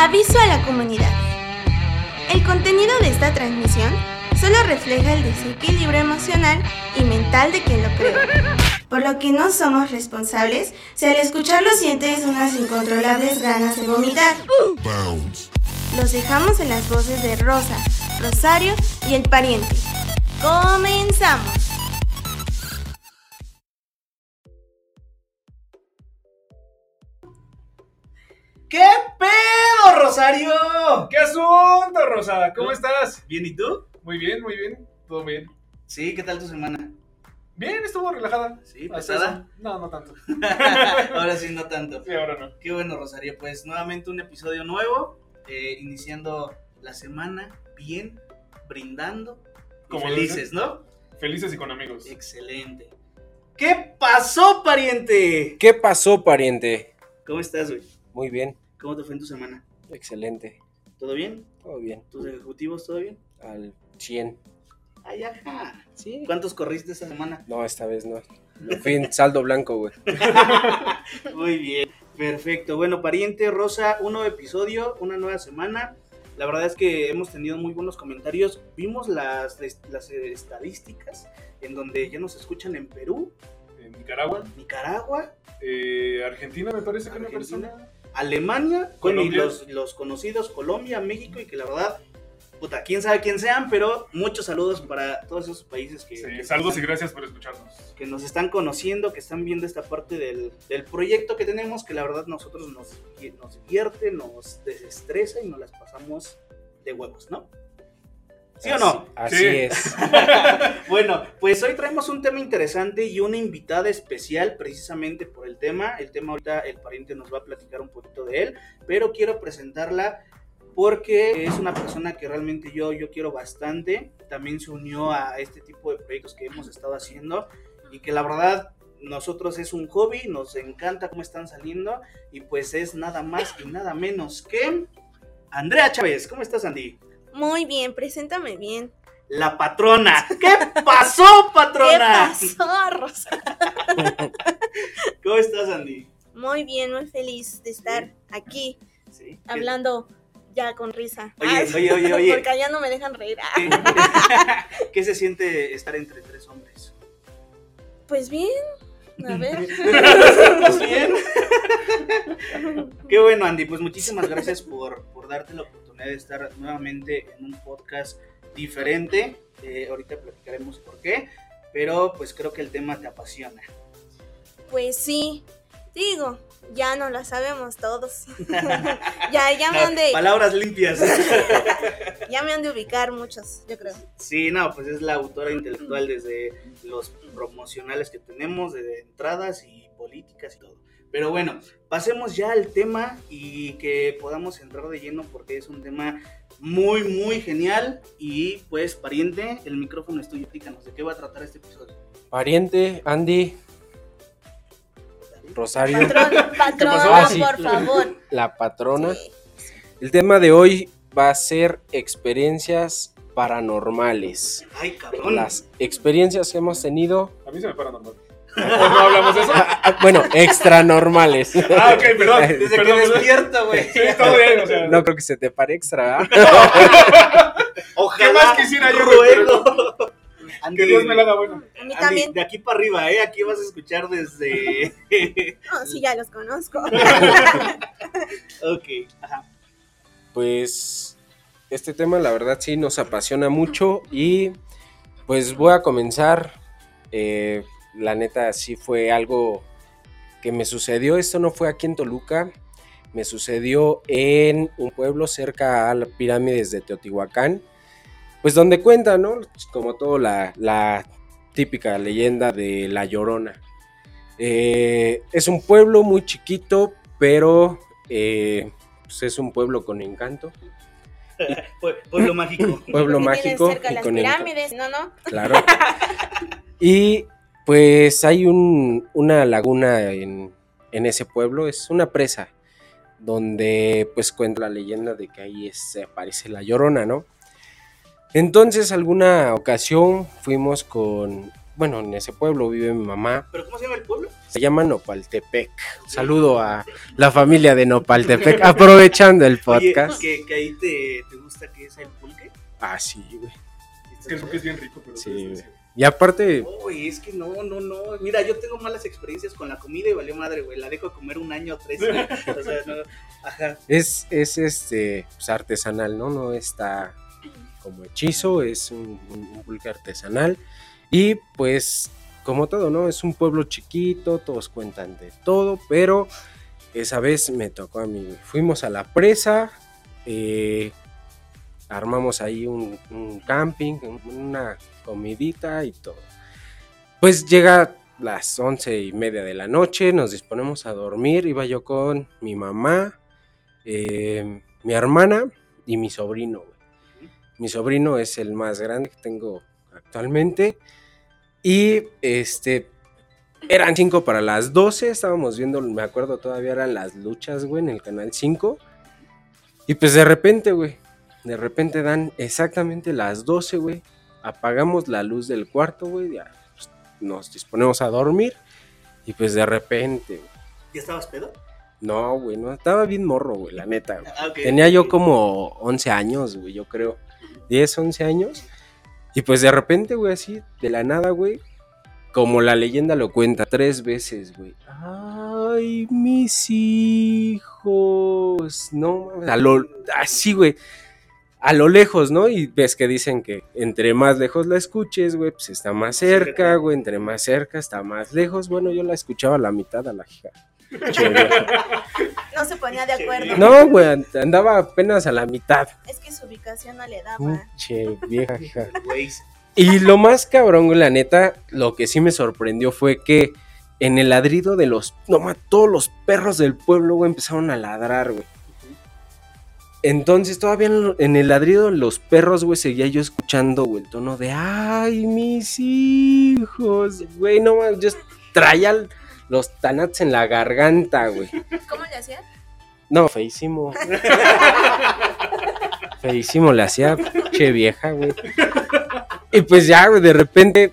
Aviso a la comunidad. El contenido de esta transmisión solo refleja el desequilibrio emocional y mental de quien lo creó, por lo que no somos responsables si al escucharlo sientes unas incontrolables ganas de vomitar. Los dejamos en las voces de Rosa, Rosario y el pariente. ¡Comenzamos! ¿Qué pedo, Rosario? ¿Qué asunto, Rosa? ¿Cómo estás? Bien, ¿y tú? Muy bien, muy bien. Todo bien. Sí, ¿qué tal tu semana? Bien, estuvo relajada. Sí, pesada. eso. No, no tanto. ahora sí, no tanto. Sí, ahora no. Qué bueno, Rosario. Pues nuevamente un episodio nuevo, eh, iniciando la semana bien, brindando, Como felices, ¿no? Felices y con amigos. Excelente. ¿Qué pasó, pariente? ¿Qué pasó, pariente? ¿Cómo estás, güey? Muy bien, ¿Cómo te fue en tu semana? excelente, ¿Todo bien? todo bien, ¿Tus ejecutivos, todo bien? al 100. Ay, ajá. Sí. ¿Cuántos corriste esta semana? No, esta vez no. Me fui en saldo blanco, güey. Muy bien, perfecto. Bueno, pariente Rosa, un nuevo episodio, una nueva semana. La verdad es que hemos tenido muy buenos comentarios. Vimos las, las estadísticas en donde ya nos escuchan en Perú, En Nicaragua, Nicaragua, eh, Argentina me parece que una Argentina, persona. Alemania, y Colombia. los, los conocidos Colombia, México y que la verdad, puta, quién sabe quién sean, pero muchos saludos para todos esos países que, Sí, que saludos y gracias por escucharnos. que nos están conociendo, que están viendo esta parte del, del proyecto que tenemos, que la verdad nosotros nos, nos divierte, nos desestresa y nos las pasamos de huevos, ¿no? ¿Sí o no? Así, Sí. es. Bueno, pues hoy traemos un tema interesante y una invitada especial precisamente por el tema. El tema ahorita el pariente nos va a platicar un poquito de él, pero quiero presentarla porque es una persona que realmente yo, yo quiero bastante. También se unió a este tipo de proyectos que hemos estado haciendo y que la verdad nosotros es un hobby, nos encanta cómo están saliendo y pues es nada más y nada menos que Andrea Chávez. ¿Cómo estás, Andy? Muy bien, preséntame bien. La patrona. ¿Qué pasó, ¿Qué patrona? pasó, Rosa? ¿Cómo estás, Andy? Muy bien, muy feliz de estar aquí Sí. hablando ya con risa. Oye, Ah, oye, oye, oye. Porque allá no me dejan reír. ¿Qué, qué se siente estar entre tres hombres? Pues bien, a ver. ¿Estás bien? Qué bueno, Andy. Pues muchísimas gracias por, por darte la oportunidad de estar nuevamente en un podcast diferente. Eh, ahorita platicaremos por qué. Pero pues creo que el tema te apasiona. Pues sí, digo, ya no la sabemos todos. ya, ya me han de, Palabras limpias. ya me han de ubicar muchos, yo creo. Sí, no, pues es la autora intelectual desde los promocionales que tenemos, de entradas y políticas y todo. Pero bueno, pasemos ya al tema y que podamos entrar de lleno porque es un tema muy, muy genial. Y pues, pariente, el micrófono es tuyo, explícanos de qué va a tratar este episodio. Pariente, Andy, Rosario, Patrón, pasó? sí. por favor. la patrona. Sí. El tema de hoy va a ser experiencias paranormales. Ay, cabrón. Las experiencias que hemos tenido, A mí se me para normal. ¿O no hablamos de eso? ah, ah, bueno, extranormales. Ah, ok, perdón. Desde que perdón, perdón. despierta, güey. Sí, todo bien, o sea. No creo que se te pare extra. ¿ah? Ojalá. ¿Qué más quisiera yo, Ruego. Que Andy, Dios me la haga buena. A mí Andy, también. de aquí para arriba, ¿eh? Aquí vas a escuchar desde... No, sí, ya los conozco. ok, ajá. Pues este tema la verdad sí nos apasiona mucho y pues voy a comenzar. eh, la neta sí fue algo que me sucedió. Esto no fue aquí en Toluca. Me sucedió en un pueblo cerca a las pirámides de Teotihuacán. Pues donde cuenta, ¿no? Como todo la, la típica leyenda de La Llorona. Eh, es un pueblo muy chiquito, pero eh, pues es un pueblo con encanto. Pue- Pueblo mágico. Pueblo mágico cerca y las con encanto. pirámides, ¿no, no? Claro. Y pues hay un- una laguna en, en ese pueblo, es una presa, donde pues cuenta la leyenda de que ahí es- se aparece la llorona, ¿no? Entonces alguna ocasión fuimos con, bueno, en ese pueblo vive mi mamá, ¿Pero cómo se llama el pueblo? se llama Nopaltepec. Saludo a la familia de Nopaltepec, aprovechando el podcast. Oye, que, que ahí te, te gusta que es el pulque. Ah, sí, güey. Es que el pulque es bien rico, pero. Sí, güey. Y aparte, Uy, es que no, no, no. Mira, yo tengo malas experiencias con la comida y valió madre, güey. La dejo comer un año o tres. O sea, no. Ajá. es, es este pues, artesanal, ¿no? No está como hechizo, es un, un- un pulque artesanal. Y pues, como todo, ¿no? Es un pueblo chiquito, todos cuentan de todo, pero esa vez me tocó a mí. Fuimos a la presa, eh, armamos ahí un, camping, un- una comidita y todo. Pues llega las once y media de la noche, nos disponemos a dormir, iba yo con mi mamá, eh, mi hermana y mi sobrino. Mi sobrino es el más grande que tengo actualmente. Y este, eran 5 para las 12, estábamos viendo, me acuerdo todavía eran las luchas, güey, en el canal 5. Y pues de repente, güey, de repente dan exactamente las 12, güey. Apagamos la luz del cuarto, güey, ya pues, nos disponemos a dormir. Y pues de repente, güey, ¿Ya estabas pedo? no, güey, no, estaba bien morro, güey, la neta. güey. Ah. Tenía yo como 11 años, güey, yo creo. 10, 11 años. Y pues de repente, güey, así, de la nada, güey. Como la leyenda lo cuenta, tres veces, güey. Ay, mis hijos. No, mames, así, güey. A lo lejos, ¿no? Y ves que dicen que entre más lejos la escuches, güey, pues está más cerca, güey. Entre más cerca está más lejos. Bueno, yo la escuchaba a la mitad a la hija. No se ponía de acuerdo. No, güey, andaba apenas a la mitad. Es que su ubicación no le daba. Che, vieja hija. Güey, Y lo más cabrón, güey, la neta, lo que sí me sorprendió fue que en el ladrido de los. No todos los perros del pueblo, güey, empezaron a ladrar, güey. Entonces, todavía en, el ladrido de los perros, güey, seguía yo escuchando, güey, el tono de. ¡Ay, mis hijos! Güey, no mames, yo traía los tanats en la garganta, güey. ¿Cómo le hacía? No, feísimo. feísimo le hacía, che vieja, güey. Y pues ya, güey, de repente,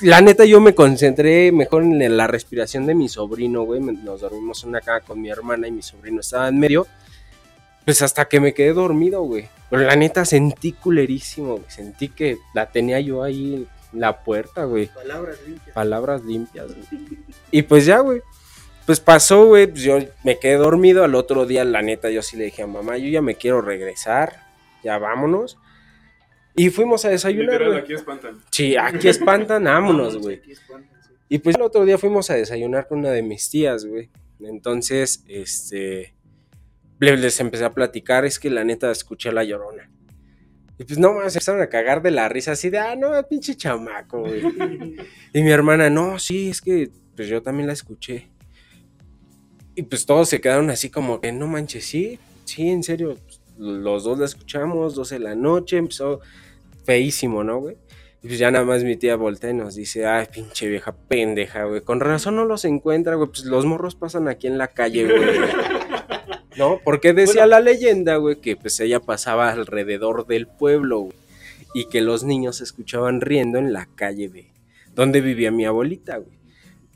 la neta yo me concentré mejor en la respiración de mi sobrino, güey. Nos dormimos en una cama con mi hermana y mi sobrino estaba en medio. Pues hasta que me quedé dormido, güey. Pero la neta sentí culerísimo, güey. Sentí que la tenía yo ahí en la puerta, güey palabras limpias. palabras limpias, güey. Y pues ya, güey. Pues pasó, güey. Pues yo me quedé dormido. Al otro día, la neta, yo sí le dije a mamá, yo ya me quiero regresar. Ya vámonos. Y fuimos a desayunar, Literal, güey. aquí espantan. Sí, aquí espantan, vámonos, güey. Aquí espantan, sí. Y pues el otro día fuimos a desayunar con una de mis tías, güey. Entonces, este. Le- Les empecé a platicar, es que la neta escuché la llorona. Y pues no, se empezaron a cagar de la risa así de, ah, no, pinche chamaco, güey. Y mi hermana, no, sí, es que pues yo también la escuché. Y pues todos se quedaron así como que, no manches, sí, sí, en serio. pues, los dos la escuchamos, 12 de la noche, empezó feísimo, ¿no, güey? Y pues ya nada más mi tía voltea y nos dice, ay, pinche vieja pendeja, güey. Con razón no los encuentra, güey. Pues los morros pasan aquí en la calle, güey. ¿No? Porque decía la leyenda, güey, que pues ella pasaba alrededor del pueblo, güey. Y que los niños se escuchaban riendo en la calle de donde vivía mi abuelita, güey.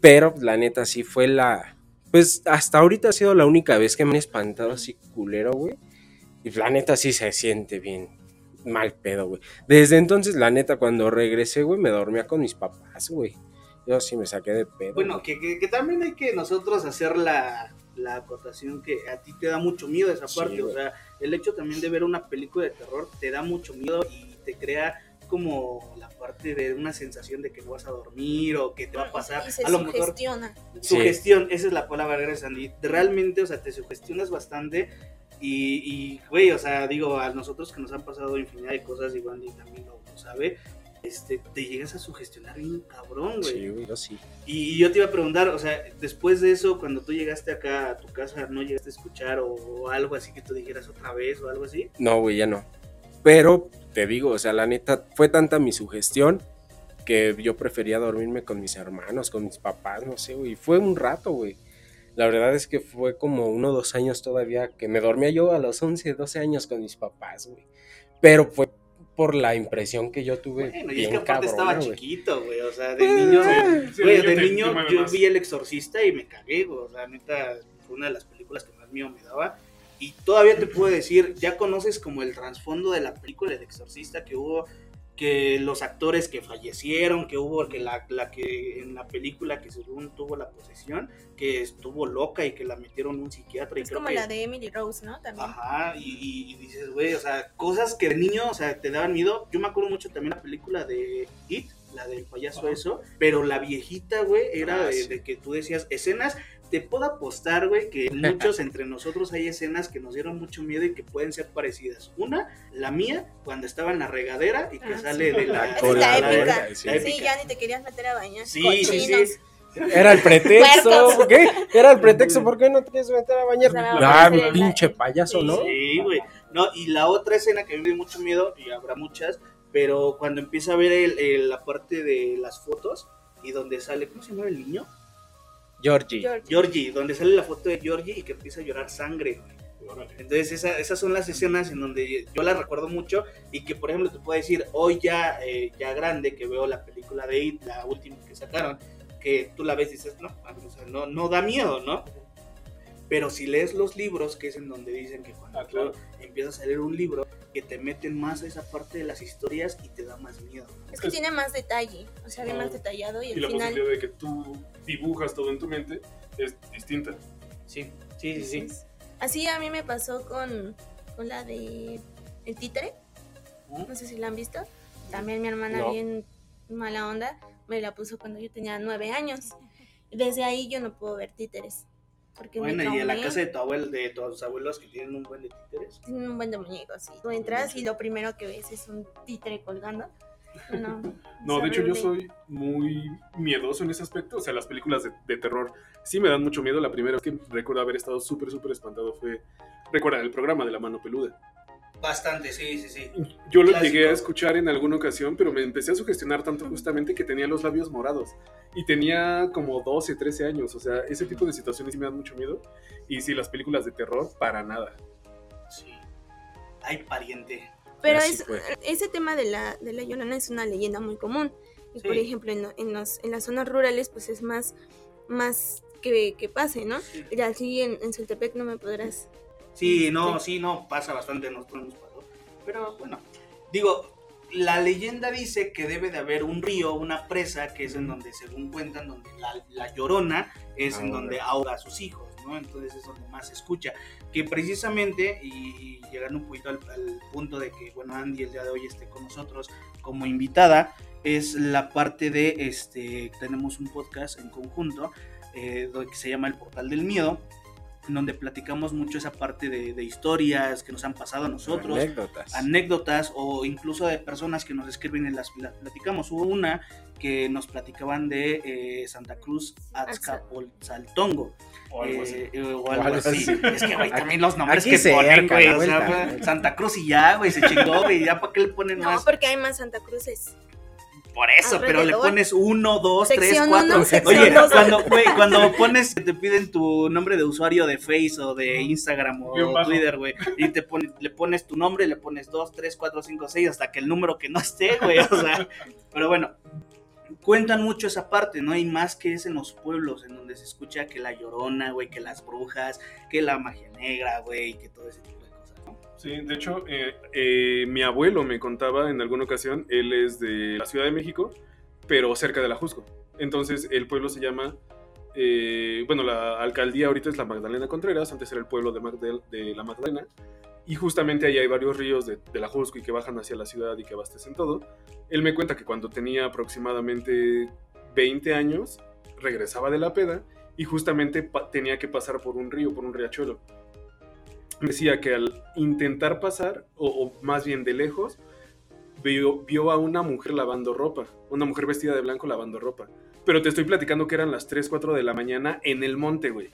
Pero la neta sí fue la... Pues hasta ahorita ha sido la única vez que me han espantado así culero, güey. Y la neta sí se siente bien mal pedo, güey. Desde entonces, la neta, cuando regresé, güey, me dormía con mis papás, güey. Yo sí me saqué de pedo. Bueno, que, que- que también hay que nosotros hacer la, la acotación que a ti te da mucho miedo esa Sí, parte. o sea, el hecho también de ver una película de terror te da mucho miedo y te crea como la parte de una sensación de que no vas a dormir o que te va a pasar. Y se a lo mejor. Sí. Sugestión, esa es la palabra, gracias Andy. Realmente, o sea, te sugestionas bastante y, güey, o sea, digo, a nosotros que nos han pasado infinidad de cosas y Andy también lo, lo sabe, este, te llegas a sugestionar bien cabrón, güey. Sí, güey, yo sí. Y yo te iba a preguntar, o sea, después de eso, cuando tú llegaste acá a tu casa, ¿no llegaste a escuchar o, o algo así que tú dijeras otra vez o algo así? No, güey, ya no. Pero te digo, o sea, la neta, fue tanta mi sugestión que yo prefería dormirme con mis hermanos, con mis papás, no sé, güey. Fue un rato, güey. La verdad es que fue como uno o dos años todavía que me dormía yo a los 11, 12 años con mis papás, güey. Pero fue por la impresión que yo tuve. Bueno, y es bien que aparte cabrona, estaba güey. chiquito, güey. O sea, de niño, Sí, güey, yo de te- niño te yo vi El Exorcista y me cagué, güey. O sea, neta, fue una de las películas que más miedo me daba. Y todavía te puedo decir, ya conoces como el trasfondo de la película El Exorcista que hubo, que los actores que fallecieron, que hubo que la, la que en la película que según tuvo la posesión, que estuvo loca y que la metieron un psiquiatra. Y Es creo como que- la de Emily Rose, ¿no? También. Ajá, y, y- y dices, güey, o sea, cosas que de niño, o sea, te daban miedo. Yo me acuerdo mucho también la película de It, la del payaso Ajá. eso, pero la viejita, güey, era Ah, de, sí. de que tú decías escenas. Te puedo apostar, güey, que muchos entre nosotros hay escenas que nos dieron mucho miedo y que pueden ser parecidas. Una, la mía, cuando estaba en la regadera y que Ah, sale sí. de la... Con la la- épica. sí. Sí, La épica. ya ni te querías meter a bañar. Sí, sí, sí. Cochinos. Era el pretexto. Puercos. ¿Qué? Era el pretexto. ¿Por qué no te quieres meter a bañar? Ah, la- pinche payaso, ¿no? Sí, güey. No, y la otra escena que a mí me dio mucho miedo, y habrá muchas, pero cuando empieza a ver el- el- la parte de las fotos y donde sale, ¿cómo se llama el niño? Georgie. Georgie, donde sale la foto de Georgie y que empieza a llorar sangre. Entonces esa- esas son las escenas en donde yo las recuerdo mucho y que por ejemplo te puedo decir hoy ya, eh, ya grande que veo la película de It, la última que sacaron, que tú la ves y dices, no, o sea, no, no da miedo, ¿no? Pero si lees los libros, que es en donde dicen que cuando Ah, claro. tú empiezas a leer un libro, que te meten más a esa parte de las historias y te da más miedo. Es que tiene más detalle, o sea, ve más detallado y Y al la final. posibilidad de que tú dibujas todo en tu mente es distinta. Sí, sí, sí, sí. Así a mí me pasó con, con la de El Títere. ¿Mm? No sé si la han visto. También mi hermana, No. bien mala onda, me la puso cuando yo tenía nueve años. Desde ahí yo no puedo ver títeres. Porque Bueno, y en la casa de tu abuelo, de tus abuelos que tienen un buen de títeres. Tienen un buen de muñecos. Y tú entras y lo primero que ves es un títere colgando. No, No, de hecho yo soy muy miedoso en ese aspecto. O sea, las películas de, de terror sí me dan mucho miedo. La primera vez que recuerdo haber estado súper, súper espantado fue, recuerda, el programa de la mano peluda. Bastante, sí, sí, sí. Yo lo Clásico. llegué a escuchar en alguna ocasión, pero me empecé a sugestionar tanto justamente que tenía los labios morados. Y tenía como 12, 13 años. O sea, ese tipo de situaciones sí me dan mucho miedo. Y sí, las películas de terror, para nada. Sí. Ay, pariente. Pero es, ese tema de la, de la llorona es una leyenda muy común. Y Sí. por ejemplo, en, en, los, en las zonas rurales, pues es más, más que, que pase, ¿no? Y así en, en Sultepec no me podrás. Sí, no, sí, no, pasa bastante, nosotros nos pasó. Pero bueno, digo, la leyenda dice que debe de haber un río, una presa, que es en donde, según cuentan, donde la, la llorona es en donde ahoga a sus hijos, ¿no? Entonces es donde más se escucha. Que precisamente, y, y llegando un poquito al, al punto de que, bueno, Andy el día de hoy esté con nosotros como invitada, es la parte de, este, tenemos un podcast en conjunto, eh, que se llama El Portal del Miedo, en donde platicamos mucho esa parte de, de historias que nos han pasado a nosotros, Anécdotas. anécdotas o incluso de personas que nos escriben y las, las platicamos. Hubo una que nos platicaban de eh, Santa Cruz Azcapotzaltongo. O algo así. Eh, eh, o algo algo así. así. Es que, güey, también los nombres Aquí que cerca, ponen, güey. O sea, Santa Cruz y ya, güey, se chingó, güey. Ya para qué le ponen No, más. porque hay más Santa Cruces. Por eso, pero le pones uno, dos, tres, cuatro. uno, Oye, dos. cuando, güey, cuando pones, te piden tu nombre de usuario de Face o de Instagram o. Twitter, güey, y te pones, le pones tu nombre, le pones dos, tres, cuatro, cinco, seis, hasta que el número que no esté, güey, o sea, pero bueno, cuentan mucho esa parte, ¿no? Y más que es en los pueblos, en donde se escucha que la llorona, güey, que las brujas, que la magia negra, güey, que todo ese tipo. Sí, de hecho, eh, eh, mi abuelo me contaba en alguna ocasión, él es de la Ciudad de México, pero cerca de la Jusco. Entonces, el pueblo se llama, eh, bueno, la alcaldía ahorita es la Magdalena Contreras, antes era el pueblo de, la Magdalena, y justamente ahí hay varios ríos de, de la Jusco y que bajan hacia la ciudad y que abastecen todo. Él me cuenta que cuando tenía aproximadamente 20 años, regresaba de la peda y justamente tenía que pasar por un río, por un riachuelo decía que al intentar pasar, o, más bien de lejos, vio, vio a una mujer lavando ropa, una mujer vestida de blanco lavando ropa. Pero te estoy platicando que eran las 3, 4 de la mañana en el monte, güey.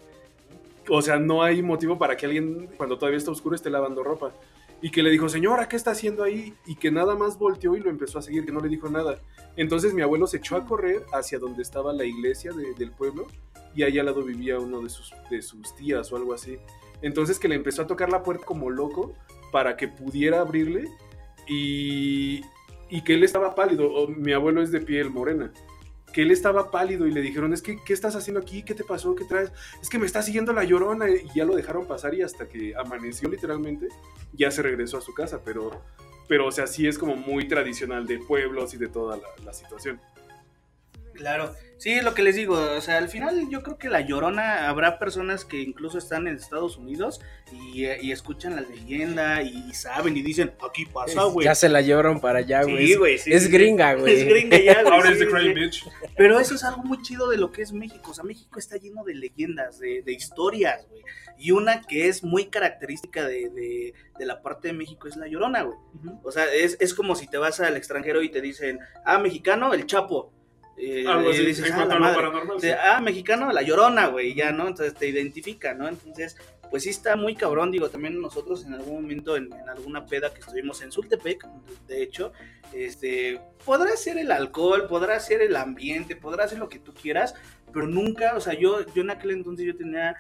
O sea, no hay motivo para que alguien, cuando todavía está oscuro, esté lavando ropa. Y que le dijo, señora, ¿qué está haciendo ahí? Y que nada más volteó y lo empezó a seguir, que no le dijo nada. Entonces mi abuelo se echó a correr hacia donde estaba la iglesia de- del pueblo y ahí al lado vivía uno de sus, de sus tías o algo así. Entonces que le empezó a tocar la puerta como loco para que pudiera abrirle. y, y que él estaba pálido, mi abuelo es de piel morena, que él estaba pálido y le dijeron, es que, ¿qué estás haciendo aquí? ¿Qué te pasó? ¿Qué traes? Es que me está siguiendo la llorona y ya lo dejaron pasar y hasta que amaneció literalmente, ya se regresó a su casa, pero, pero o sea, sí es como muy tradicional de pueblos y de toda la situación. Claro, sí, lo que les digo, o sea, al final yo creo que la llorona, habrá personas que incluso están en Estados Unidos y, y escuchan la leyenda y, saben y dicen, aquí pasa, güey. Ya se la llevaron para allá, güey. Sí, güey, sí, es sí, gringa, güey. Es gringa ya, güey. Ahora es The Bitch. Pero eso es algo muy chido de lo que es México. O sea, México está lleno de leyendas, de, de historias, güey. Y una que es muy característica de, de- de la parte de México es la llorona, güey. O sea, es, es como si te vas al extranjero y te dicen, ah, mexicano, el Chapo. Eh, Algo así, dices, en "Ah, cuanto a lo madre". paranormal. sí. De, ah, mexicano, la llorona, güey, ya, ¿no? Entonces te identifica, ¿no? Entonces, pues sí está muy cabrón, digo, también nosotros en algún momento, en, en alguna peda que estuvimos en Sultepec, de hecho, este, podrá ser el alcohol, podrá ser el ambiente, podrá ser lo que tú quieras, pero nunca, o sea, yo, yo en aquel entonces yo tenía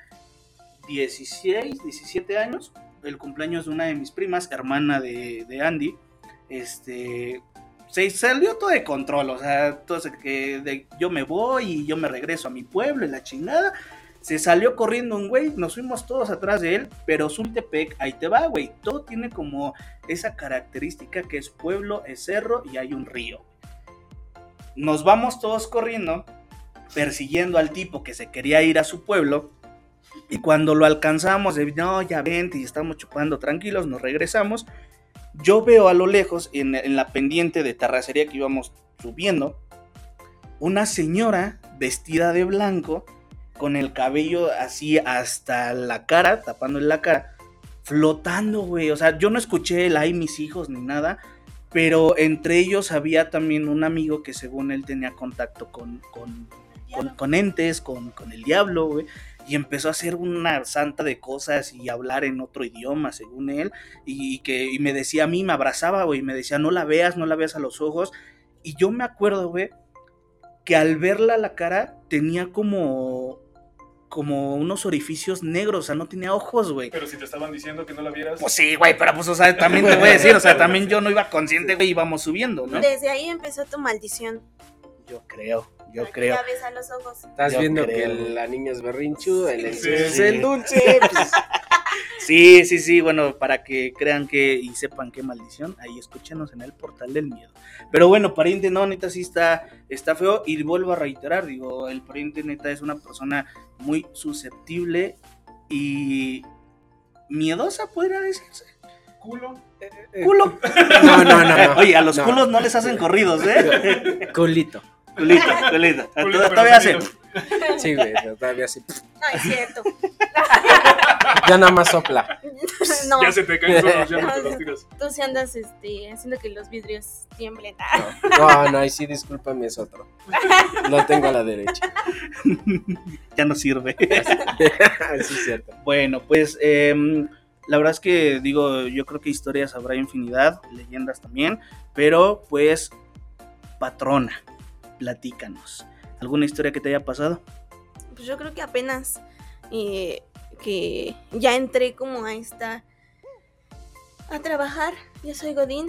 16, 17 años, el cumpleaños de una de mis primas, hermana de, de Andy, este, se salió todo de control, o sea, que de- yo me voy y yo me regreso a mi pueblo y la chingada. Se salió corriendo un güey, nos fuimos todos atrás de él, pero Sultepec, ahí te va, güey. Todo tiene como esa característica que es pueblo, es cerro y hay un río. Nos vamos todos corriendo, persiguiendo al tipo que se quería ir a su pueblo. Y cuando lo alcanzamos, de, no, ya vente y estamos chupando tranquilos, nos regresamos. Yo veo a lo lejos, en, en la pendiente de terracería que íbamos subiendo, una señora vestida de blanco, con el cabello así hasta la cara, tapándole la cara, flotando, güey. O sea, yo no escuché el ay, mis hijos, ni nada, pero entre ellos había también un amigo que según él tenía contacto con, con, con, con entes, con, con el diablo, güey. Y empezó a hacer una santa de cosas y hablar en otro idioma, según él. Y, que y me decía a mí, me abrazaba, güey, y me decía, no la veas, no la veas a los ojos. Y yo me acuerdo, güey, que al verla la cara tenía como como unos orificios negros, o sea, no tenía ojos, güey. Pero si te estaban diciendo que no la vieras. Pues sí, güey, pero pues, o sea, también te voy a decir, o sea, también yo no iba consciente, güey, íbamos subiendo, ¿no? Desde ahí empezó tu maldición. Yo creo, yo creo. Ya ves a los ojos. Estás Yo viendo creo, que la niña es berrinchuda, el Sí, es sí. el dulce. pues, Sí, sí, sí, bueno, para que crean que y sepan qué maldición, ahí escúchenos en el portal del miedo. Pero bueno, pariente, no, neta sí está, está feo y vuelvo a reiterar, digo, el pariente neta es una persona muy susceptible y miedosa, podría decirse. Culo. Culo. No, no, no, no. Oye, a los No. culos no les hacen corridos, ¿eh? Culito. Culito. Culo, pero Todavía salido. Sí, güey, todavía sí. No, es cierto. Ya nada más sopla. no, Ya se te caen solos, ya no te los tiras. tú sí andas este, haciendo que los vidrios tiemblen. No, no, ahí sí, discúlpame, es otro. Lo tengo a la derecha. Ya no sirve. Sí, es cierto. Bueno, pues em, la verdad es que digo, yo creo que historias habrá infinidad, leyendas también, pero pues patrona, platícanos. ¿Alguna historia que te haya pasado? Pues yo creo que apenas eh, que ya entré como a esta a trabajar. Yo soy Godín.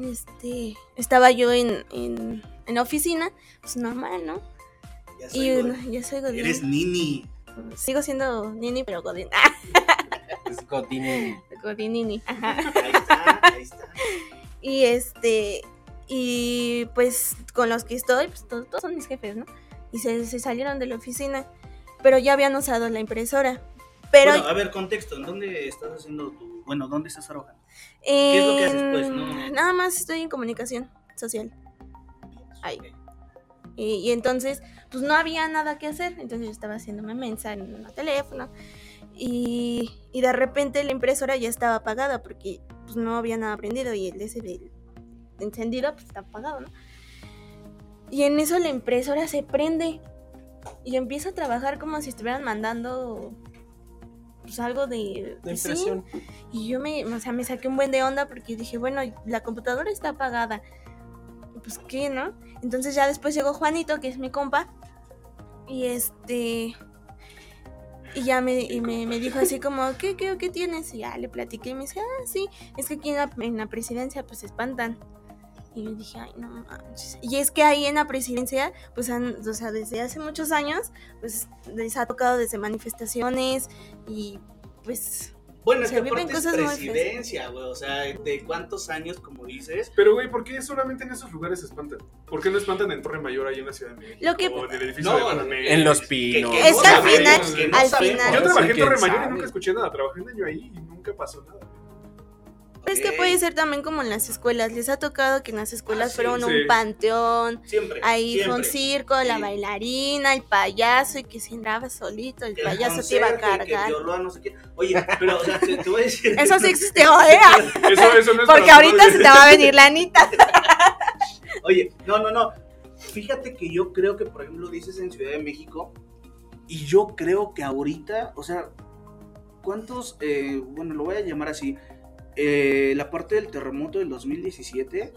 Este estaba yo en, en, en la oficina, pues normal, ¿no? Ya Y Godín. no, yo soy Godín. Eres Nini. Sigo siendo Nini, pero Godín. Es Godín. Godinini. Ajá. Ahí está, ahí está. Y este, y pues con los que estoy, pues todos, todos son mis jefes, ¿no? Y se, se salieron de la oficina, pero ya habían usado la impresora. Pero Bueno, a ver, contexto, ¿en dónde estás haciendo tu... Bueno, ¿dónde estás trabajando? ¿qué es lo que haces, pues? No- Nada más estoy en comunicación social. Ahí. Y, y entonces, pues no había nada que hacer. Entonces yo estaba haciéndome mensa en el teléfono. Y, y de repente la impresora ya estaba apagada porque pues no había nada prendido y el encendido pues está apagado, ¿no? Y en eso la impresora se prende y empieza a trabajar como si estuvieran mandando pues algo de, La sí, impresión. y yo me, o sea, me saqué un buen de onda porque dije, bueno, la computadora está apagada. Pues qué, ¿no? Entonces ya después llegó Juanito, que es mi compa. Y este. Y ya me, y me, me dijo así como, ¿qué, qué, qué tienes? Y ya le platiqué y me dice, ah, sí, es que aquí en la, en la presidencia pues se espantan. Y yo dije, ay, no manches. Y es que ahí en la presidencia, pues, han, o sea, desde hace muchos años, pues les ha tocado desde manifestaciones y pues Bueno, es que viven aparte es presidencia, güey. O sea, ¿de cuántos años, como dices? Pero, güey, ¿por qué solamente en esos lugares se espantan? ¿Por qué no espantan en Torre Mayor ahí en la Ciudad de México? Lo que- O en el edificio No, de? En los pinos. que Es no que al final- no al final- Yo trabajé en Torre Mayor y nunca escuché nada. Trabajé un año ahí y nunca pasó nada. Es que puede ser también como en las escuelas. Les ha tocado que en las escuelas Ah, fueron sí. un panteón, Siempre. ahí fue un siempre. circo, la bailarina, el payaso y que se andaba solito, el payaso te iba a Que cargar. violó a no sé qué. Oye, pero, o sea, te, te voy a decir. Eso sí existió, ¿eh? Eso, eso no es Porque ahorita se te va a venir la Anita. Oye, no, no, no. Fíjate que yo creo que, por ejemplo, dices en Ciudad de México, y yo creo que ahorita, o sea, ¿cuántos, eh, bueno, lo voy a llamar así, eh, la parte del terremoto del 2017,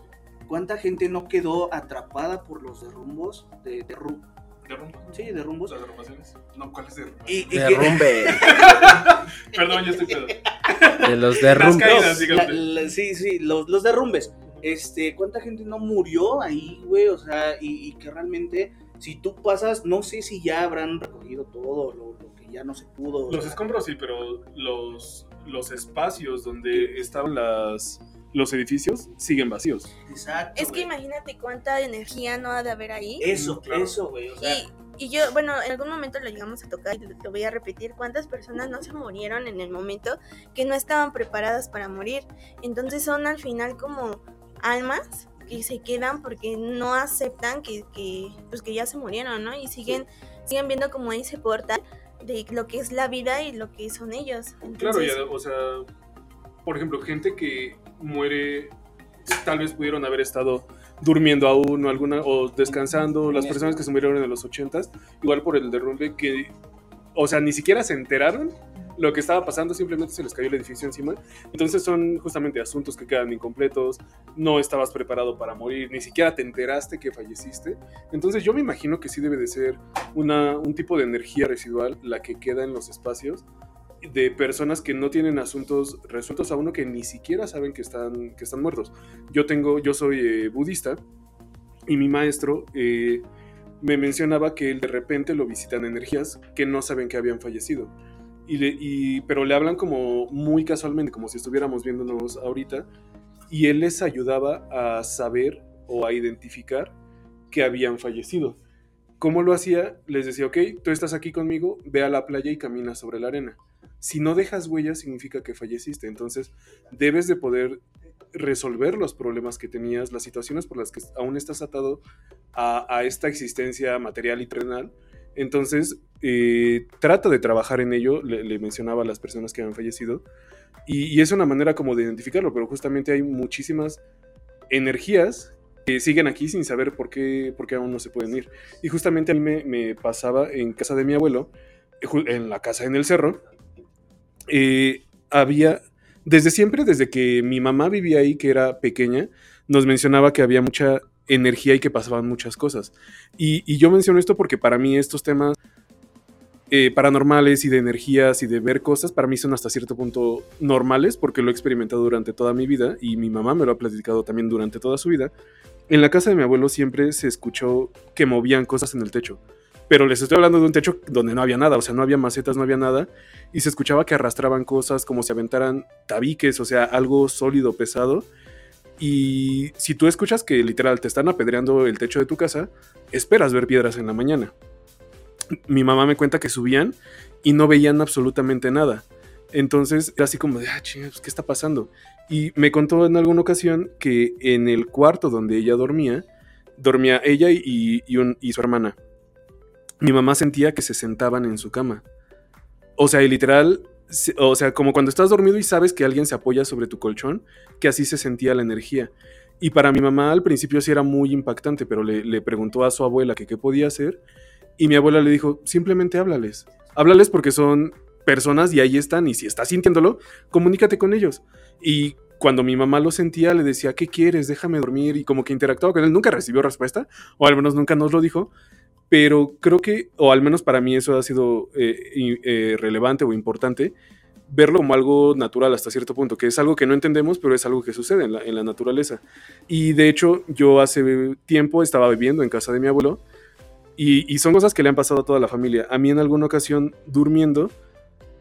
¿cuánta gente no quedó atrapada por los derrumbos? De, derru- ¿Derrumbos? sí, derrumbos. ¿Las derrumbaciones? No, ¿cuáles derrumbos? Y, y que- Derrumbe. Perdón, yo estoy pedo. De los Las derrumbes. caídas, la- la- sí, sí, los, los derrumbes. Este, ¿cuánta gente no murió ahí, güey? O sea, y, y que realmente, si tú pasas, no sé si ya habrán recogido todo lo, lo que ya no se pudo. Los escombros sí, pero los, los espacios donde estaban las, los edificios siguen vacíos. Exacto. Es que imagínate cuánta energía no ha de haber ahí. Eso, Mm, claro. eso, güey. O sea, Y, y yo, bueno, en algún momento lo llegamos a tocar y lo, lo voy a repetir. ¿Cuántas personas no se murieron en el momento que no estaban preparadas para morir? Entonces son al final como almas que se quedan porque no aceptan que, que, pues que ya se murieron, ¿no? Y siguen, siguen viendo como ese portal de lo que es la vida y lo que son ellos. Claro, ya, o sea, por ejemplo, gente que muere, tal vez pudieron haber estado durmiendo aún o alguna o descansando, las personas que se murieron en los 80s, igual por el derrumbe que o sea, ni siquiera se enteraron lo que estaba pasando, simplemente se les cayó el edificio encima. Entonces son justamente asuntos que quedan incompletos, no estabas preparado para morir, ni siquiera te enteraste que falleciste. Entonces yo me imagino que sí debe de ser una, un tipo de energía residual la que queda en los espacios de personas que no tienen asuntos resueltos a uno que ni siquiera saben que están, que están muertos. Yo tengo, yo soy eh, budista y mi maestro eh, me mencionaba que él de repente lo visitan energías que no saben que habían fallecido. Pero le hablan como muy casualmente, como si estuviéramos viéndonos ahorita, y él les ayudaba a saber o a identificar que habían fallecido. ¿Cómo lo hacía? Les decía, ok, tú estás aquí conmigo, ve a la playa y camina sobre la arena. Si no dejas huellas, significa que falleciste. Entonces, debes de poder resolver los problemas que tenías, las situaciones por las que aún estás atado a, a esta existencia material y terrenal. Entonces, eh, trata de trabajar en ello, le, mencionaba a las personas que han fallecido, y, es una manera como de identificarlo, pero justamente hay muchísimas energías que siguen aquí sin saber por qué, por qué aún no se pueden ir. Y justamente a mí me, pasaba en casa de mi abuelo, en la casa en el cerro, eh, había, desde siempre, desde que mi mamá vivía ahí, que era pequeña, nos mencionaba que había mucha energía y que pasaban muchas cosas. Y, yo menciono esto porque para mí estos temas eh, paranormales y de energías y de ver cosas, para mí son hasta cierto punto normales porque lo he experimentado durante toda mi vida y mi mamá me lo ha platicado también durante toda su vida. En la casa de mi abuelo siempre se escuchó que movían cosas en el techo. Pero les estoy hablando de un techo donde no había nada, o sea, no había macetas, no había nada. Y se escuchaba que arrastraban cosas como si aventaran tabiques, o sea, algo sólido, pesado. Y si tú escuchas que literal te están apedreando el techo de tu casa, esperas ver piedras en la mañana. Mi mamá me cuenta que subían y no veían absolutamente nada. Entonces era así como de, ah, pues, ¿qué está pasando? Y me contó en alguna ocasión que en el cuarto donde ella dormía, dormía ella y, su hermana. Mi mamá sentía que se sentaban en su cama. O sea, literal, o sea, como cuando estás dormido y sabes que alguien se apoya sobre tu colchón, que así se sentía la energía. Y para mi mamá al principio sí era muy impactante, pero le, preguntó a su abuela que qué podía hacer. Y mi abuela le dijo, simplemente háblales. Háblales porque son personas y ahí están. Y si estás sintiéndolo, comunícate con ellos. Y cuando mi mamá lo sentía, le decía, ¿qué quieres? Déjame dormir. Y como que interactuaba con él. Nunca recibió respuesta, o al menos nunca nos lo dijo. Pero creo que, o al menos para mí eso ha sido eh, eh, relevante o importante, verlo como algo natural hasta cierto punto, que es algo que no entendemos, pero es algo que sucede en la, en la naturaleza. Y de hecho, yo hace tiempo estaba viviendo en casa de mi abuelo y, y son cosas que le han pasado a toda la familia. A mí en alguna ocasión, durmiendo,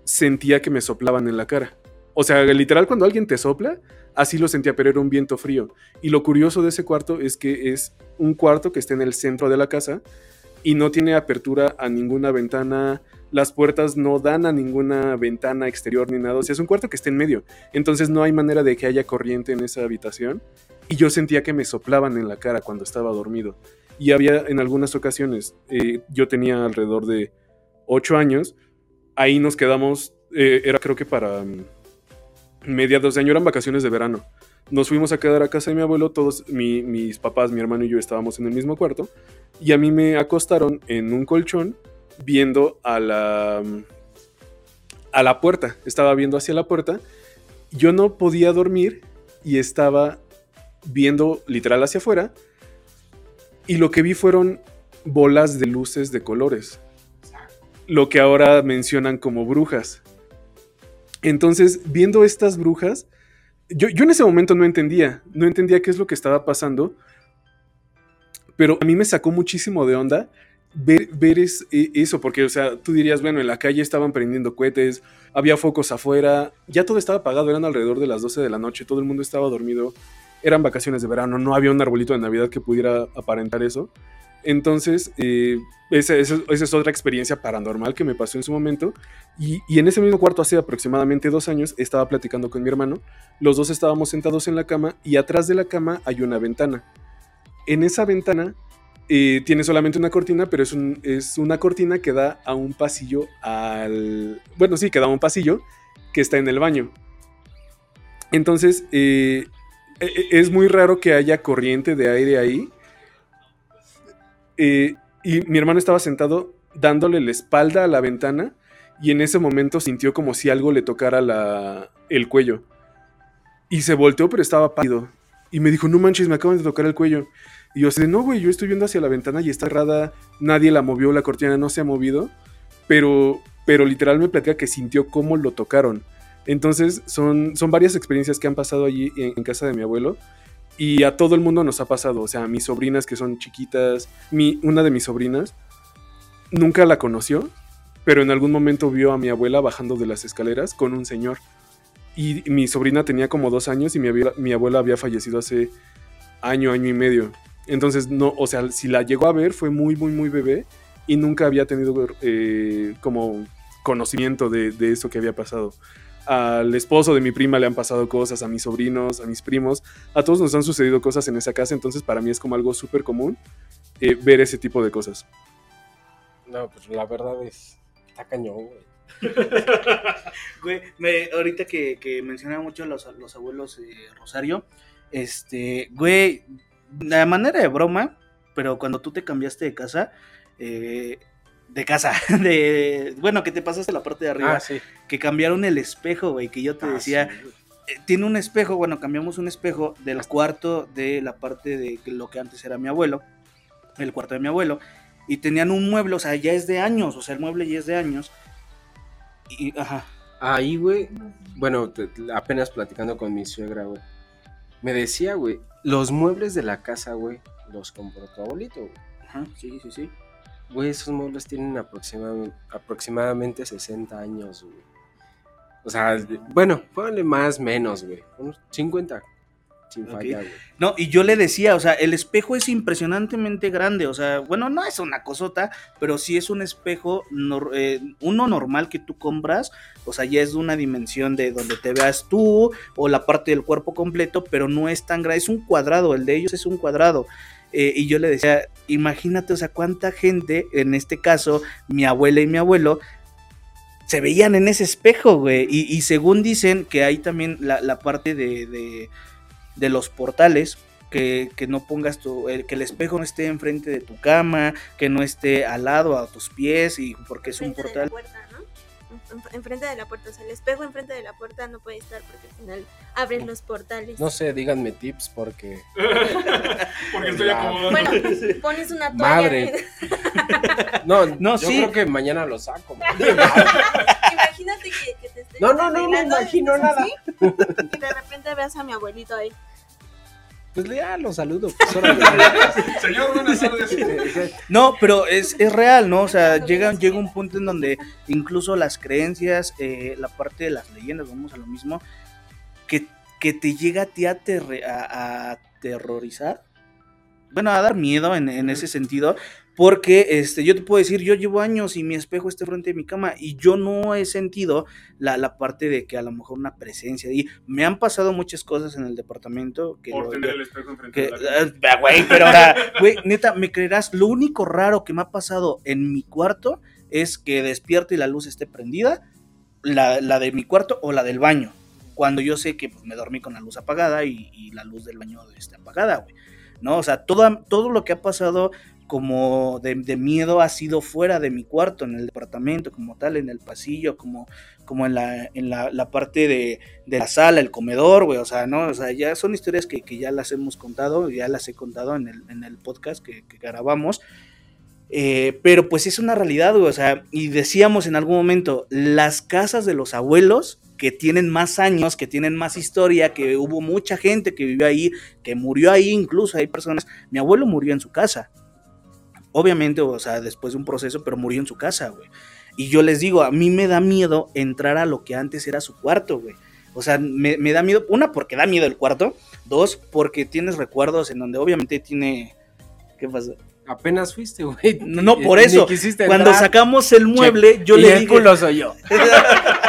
sentía que me soplaban en la cara. O sea, literal, cuando alguien te sopla, así lo sentía, pero era un viento frío. Y lo curioso de ese cuarto es que es un cuarto que está en el centro de la casa y no tiene apertura a ninguna ventana. Las puertas no dan a ninguna ventana exterior ni nada. O sea, es un cuarto que está en medio. Entonces no hay manera de que haya corriente en esa habitación. Y yo sentía que me soplaban en la cara cuando estaba dormido. Y había en algunas ocasiones, eh, yo tenía alrededor de 8 años, ahí nos quedamos, eh, era creo que para mm, mediados de año, eran vacaciones de verano. Nos fuimos a quedar a casa de mi abuelo, todos mi- mis papás, mi hermano y yo estábamos en el mismo cuarto, y a mí me acostaron en un colchón viendo a la, a la puerta, estaba viendo hacia la puerta, yo no podía dormir y estaba viendo literal hacia afuera, y lo que vi fueron bolas de luces de colores, lo que ahora mencionan como brujas. Entonces, viendo estas brujas, yo, yo en ese momento no entendía, no entendía qué es lo que estaba pasando, pero a mí me sacó muchísimo de onda ver, ver es- e- eso, porque, o sea, tú dirías, bueno, en la calle estaban prendiendo cohetes, había focos afuera, ya todo estaba apagado, eran alrededor de las 12 de la noche, todo el mundo estaba dormido, eran vacaciones de verano, no había un arbolito de Navidad que pudiera aparentar eso. Entonces, eh, esa, es otra experiencia paranormal que me pasó en su momento. Y, en ese mismo cuarto, hace aproximadamente dos años, estaba platicando con mi hermano. Los dos estábamos sentados en la cama y atrás de la cama hay una ventana. En esa ventana eh, tiene solamente una cortina, pero es una cortina que da a un pasillo al... Bueno, sí, que da a un pasillo que está en el baño. Entonces, eh, e- e- es muy raro que haya corriente de aire ahí. Eh, y mi hermano estaba sentado dándole la espalda a la ventana y en ese momento sintió como si algo le tocara la- el cuello. Y se volteó, pero estaba pálido. Y me dijo, no manches, me acaban de tocar el cuello. Y yo así, no, güey, yo estoy viendo hacia la ventana y está cerrada, nadie la movió, la cortina no se ha movido. Pero, pero literal me platica que sintió cómo lo tocaron. Entonces son, son varias experiencias que han pasado allí en casa de mi abuelo. Y a todo el mundo nos ha pasado. O sea, a mis sobrinas que son chiquitas, mi, una de mis sobrinas nunca la conoció, pero en algún momento vio a mi abuela bajando de las escaleras con un señor. Y mi sobrina tenía como dos años y mi abuela, mi abuela había fallecido hace año, año y medio. Entonces, no, o sea, si la llegó a ver fue muy, muy, muy bebé y nunca había tenido eh, como conocimiento de, de eso que había pasado. Al esposo de mi prima le han pasado cosas, a mis sobrinos, a mis primos, a todos nos han sucedido cosas en esa casa, entonces para mí es como algo súper común eh, ver ese tipo de cosas. No, pues la verdad es. Está cañón, güey. Güey, me- ahorita que, que mencionaba mucho los, los abuelos eh, Rosario, este, güey, de manera de broma, pero cuando tú te cambiaste de casa, eh, de casa, de, bueno, que te pasaste la parte de arriba, Ah, sí. que cambiaron el espejo, güey, que yo te Ah, decía, sí, eh, tiene un espejo, bueno, cambiamos un espejo del cuarto de la parte de lo que antes era mi abuelo, el cuarto de mi abuelo, y tenían un mueble, o sea, ya es de años, o sea, el mueble ya es de años. Y, ajá, Ahí, güey. Bueno, te- apenas platicando con mi suegra, güey. Me decía, güey, los muebles de la casa, güey, los compró tu abuelito, güey. ajá, sí, sí, sí. Güey, esos muebles tienen aproxima- aproximadamente 60 años, güey. O sea, bueno, póngale más, menos, güey. Unos 50, sin Ok. fallar, güey. No, y yo le decía, o sea, el espejo es impresionantemente grande, o sea, bueno, no es una cosota, pero sí es un espejo, eh, uno normal que tú compras, o sea, ya es de una dimensión de donde te veas tú o la parte del cuerpo completo, pero no es tan grande, es un cuadrado, el de ellos es un cuadrado. Eh, y yo le decía, imagínate, o sea, cuánta gente, en este caso, mi abuela y mi abuelo, se veían en ese espejo, güey. Y, y según dicen que hay también la, la parte de, de, de los portales, que, que no pongas tu, el- que el espejo no esté enfrente de tu cama, que no esté al lado a tus pies, y porque es un Frente de la portal. puerta, ¿no? En- enfrente de la puerta. O sea, el espejo enfrente de la puerta no puede estar porque al final abres los portales. No sé, díganme tips porque... Porque estoy acomodando. Bueno, pones una toalla. Madre. No, No, yo sí. creo que mañana lo saco. Imagínate que, que te estés No, no, no me imagino nada. así, Y de repente veas a mi abuelito ahí. Pues ya lo saludo. pues. Señor, buenas tardes. No, pero es, es real, ¿no? O sea, llega, llega un punto en donde incluso las creencias, eh, la parte de las leyendas, vamos a lo mismo, que, que te llega a ti a, a- a aterrorizar. Bueno, a dar miedo en, en ese sentido, porque este, yo te puedo decir, yo llevo años y mi espejo está frente de mi cama y yo no he sentido la, la parte de que a lo mejor una presencia y me han pasado muchas cosas en el departamento que Por lo- tener el espejo enfrente que, la cara. ah, güey, pero ahora, güey, neta, me creerás, lo único raro que me ha pasado en mi cuarto es que despierto y la luz esté prendida, la, la de mi cuarto o la del baño, cuando yo sé que pues, me dormí con la luz apagada y, y la luz del baño está apagada, güey, ¿no? O sea, todo, todo lo que ha pasado como de, de miedo ha sido fuera de mi cuarto, en el departamento, como tal, en el pasillo, como, como en, la, en la, la parte de, de la sala, el comedor, güey, o sea, ¿no? O sea, ya son historias que, que ya las hemos contado, ya las he contado en el, en el podcast que, que grabamos. Eh, pero pues es una realidad, güey, o sea, y decíamos en algún momento, las casas de los abuelos que tienen más años, que tienen más historia, que hubo mucha gente que vivió ahí, que murió ahí, incluso hay personas, mi abuelo murió en su casa, obviamente, o sea, después de un proceso, pero murió en su casa, güey. Y yo les digo, a mí me da miedo entrar a lo que antes era su cuarto, güey. O sea, me, me da miedo, una, porque da miedo el cuarto, dos, porque tienes recuerdos en donde obviamente tiene... ¿Qué pasa? Apenas fuiste, güey. No, por eso, Cuando entrar. sacamos el mueble, yo Y le el dije, culo soy yo.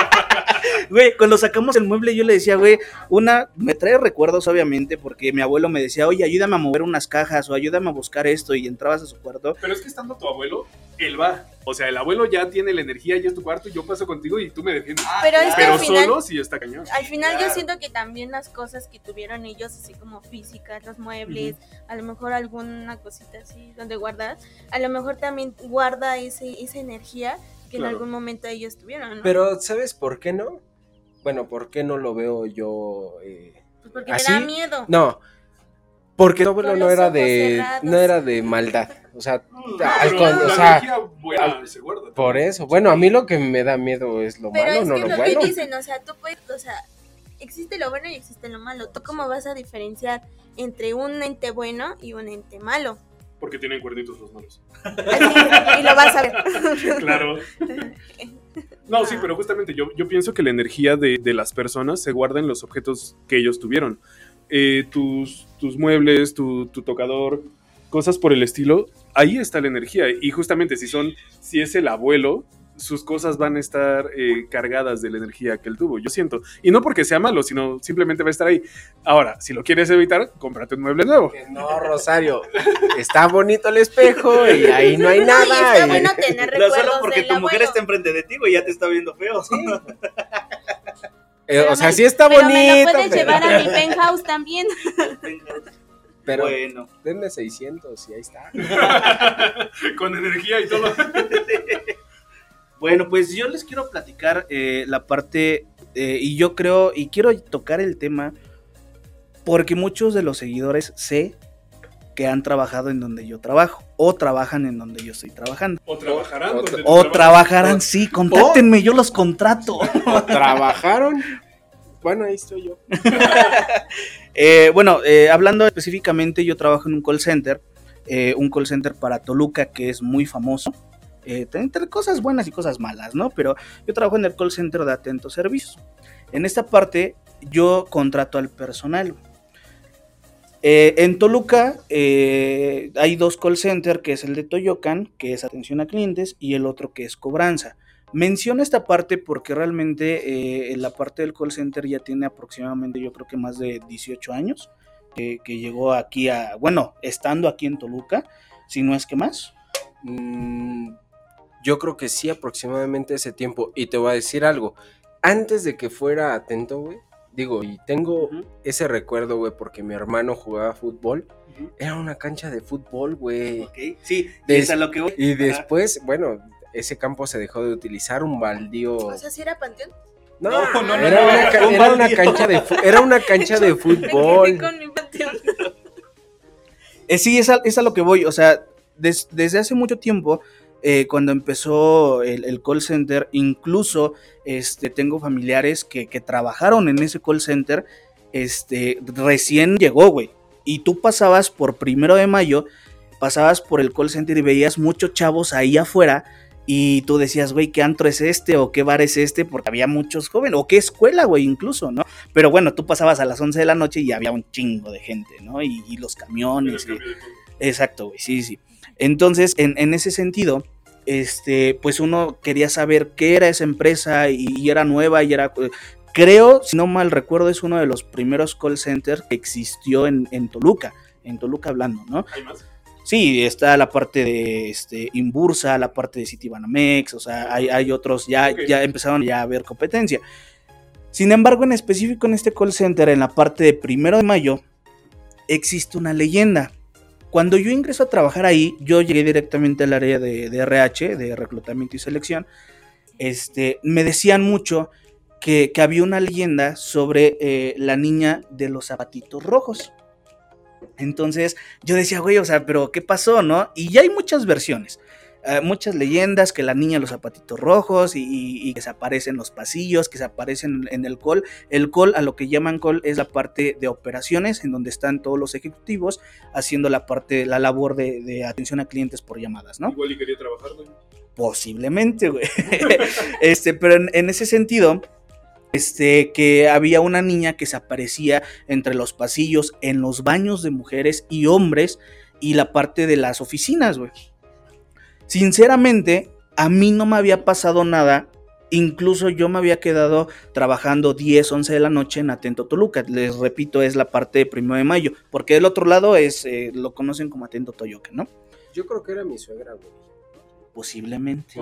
güey, cuando sacamos el mueble, yo le decía, güey, una, me trae recuerdos, obviamente, porque mi abuelo me decía, oye, ayúdame a mover unas cajas o ayúdame a buscar esto, y entrabas a su cuarto. Pero es que estando tu abuelo, él va. O sea, el abuelo ya tiene la energía, ya es tu cuarto, yo paso contigo y tú me defiendes. Pero es que Pero al final, solo sí está cañón. al final yo siento que también las cosas que tuvieron ellos, así como físicas, los muebles, a lo mejor alguna cosita así donde guardar, a lo mejor también guarda ese, esa energía que en Claro. algún momento ellos tuvieron, ¿no? Pero, ¿sabes por qué no? Bueno, ¿por qué no lo veo yo? eh, Pues porque ¿así? te da miedo. No. Porque no los era de. cerrados. No era de maldad. O sea, al Pero con- o la sea, energía buena se guarda. por eso. Bueno, a mí lo que me da miedo es lo Pero malo, es no que lo lo bueno. que dicen, o sea, tú puedes, o sea, existe lo bueno y existe lo malo. ¿Tú cómo vas a diferenciar entre un ente bueno y un ente malo? Porque tienen cuernitos los malos. Así, y lo vas a ver. Claro. No, sí, pero justamente yo, yo pienso que la energía de, de las personas se guarda en los objetos que ellos tuvieron. Eh, tus, tus muebles, tu, tu tocador, cosas por el estilo, ahí está la energía. Y justamente si son, si es el abuelo, sus cosas van a estar eh, cargadas de la energía que él tuvo, yo siento. Y no porque sea malo, sino simplemente va a estar ahí. Ahora, si lo quieres evitar, cómprate un mueble nuevo. Que No, Rosario. Está bonito el espejo y ahí no hay No, y nada. está y- bueno tener No recuerdos solo porque tu mujer está enfrente de ti, güey, ya te está viendo feo. Eh, Pero o sea, me- sí está pero bonito. me lo puedes pero- llevar a mi penthouse también. pero bueno. denme 600 y ahí está. Con energía y todo. Bueno, pues yo les quiero platicar eh, la parte, eh, y yo creo, y quiero tocar el tema, porque muchos de los seguidores sé que han trabajado en donde yo trabajo, o trabajan en donde yo estoy trabajando. O trabajarán. O- donde tú O trabajarán, sí, contáctenme, yo los contrato. O trabajaron. Bueno, ahí estoy yo. Eh, bueno, eh, hablando específicamente, yo trabajo en un call center, eh, un call center para Toluca que es muy famoso, eh, entre cosas buenas y cosas malas, ¿no? Pero yo trabajo en el call center de Atentos Servicios. En esta parte yo contrato al personal. Eh, en Toluca eh, hay dos call centers, que es el de Toyocan, que es atención a clientes, y el otro que es cobranza. Menciono esta parte porque realmente eh, la parte del call center ya tiene aproximadamente yo creo que más de 18 años que, que llegó aquí a, bueno, estando aquí en Toluca, si no es que más. Mm, yo creo que sí, aproximadamente ese tiempo. Y te voy a decir algo. Antes de que fuera atento, güey. Digo, y tengo ese recuerdo, güey, porque mi hermano jugaba fútbol. Era una cancha de fútbol, güey. Ok, sí, Des- es a lo que voy. Y Ajá. después, bueno, ese campo se dejó de utilizar, un baldío. O sea, si era panteón. No, No, no, era, no, una, un era una cancha de era una cancha de fútbol. con mi panteón. Eh, sí, es a, es a lo que voy. O sea, des- desde hace mucho tiempo, eh, cuando empezó el, el call center, incluso este, tengo familiares que, que trabajaron en ese call center. Este, recién llegó, güey. Y tú pasabas por primero de mayo, pasabas por el call center y veías muchos chavos ahí afuera. Y tú decías, güey, ¿qué antro es este? ¿O qué bar es este? Porque había muchos jóvenes. ¿O qué escuela, güey? Incluso, ¿no? Pero bueno, tú pasabas a las 11 de la noche y había un chingo de gente, ¿no? Y, y los camiones. y-. Exacto, güey, sí, sí. Entonces, en, en ese sentido, este, pues uno quería saber qué era esa empresa y, y era nueva y era... Creo, si no mal recuerdo, es uno de los primeros call centers que existió en, en Toluca, en Toluca hablando, ¿no? ¿Hay más? Sí, está la parte de este, Inbursa, la parte de Citibanamex, o sea, hay, hay otros, ya, ya empezaron ya a haber competencia. Sin embargo, en específico en este call center, en la parte de primero de mayo, existe una leyenda. Cuando yo ingreso a trabajar ahí, yo llegué directamente al área de, de RH, de reclutamiento y selección. Este, me decían mucho que, que había una leyenda sobre eh, la niña de los zapatitos rojos. Entonces yo decía, güey, o sea, pero ¿qué pasó, no? Y ya hay muchas versiones. Eh, muchas leyendas que la niña los zapatitos rojos y, y- y que se aparece en los pasillos, que se aparecen en el call. El call, a lo que llaman call, es la parte de operaciones, en donde están todos los ejecutivos haciendo la parte, la labor de, de atención a clientes por llamadas, ¿no? Igual y quería trabajar, güey. Posiblemente, güey. este, pero en, en ese sentido, este, que había una niña que se aparecía entre los pasillos, en los baños de mujeres y hombres y la parte de las oficinas, güey. Sinceramente, a mí no me había pasado nada. Incluso yo me había quedado trabajando 10, 11 de la noche en Atento Toluca. Les repito, es la parte de primero de mayo. Porque del otro lado es, eh, lo conocen como Atento Toyoca, ¿no? Yo creo que era mi suegra, güey. Posiblemente.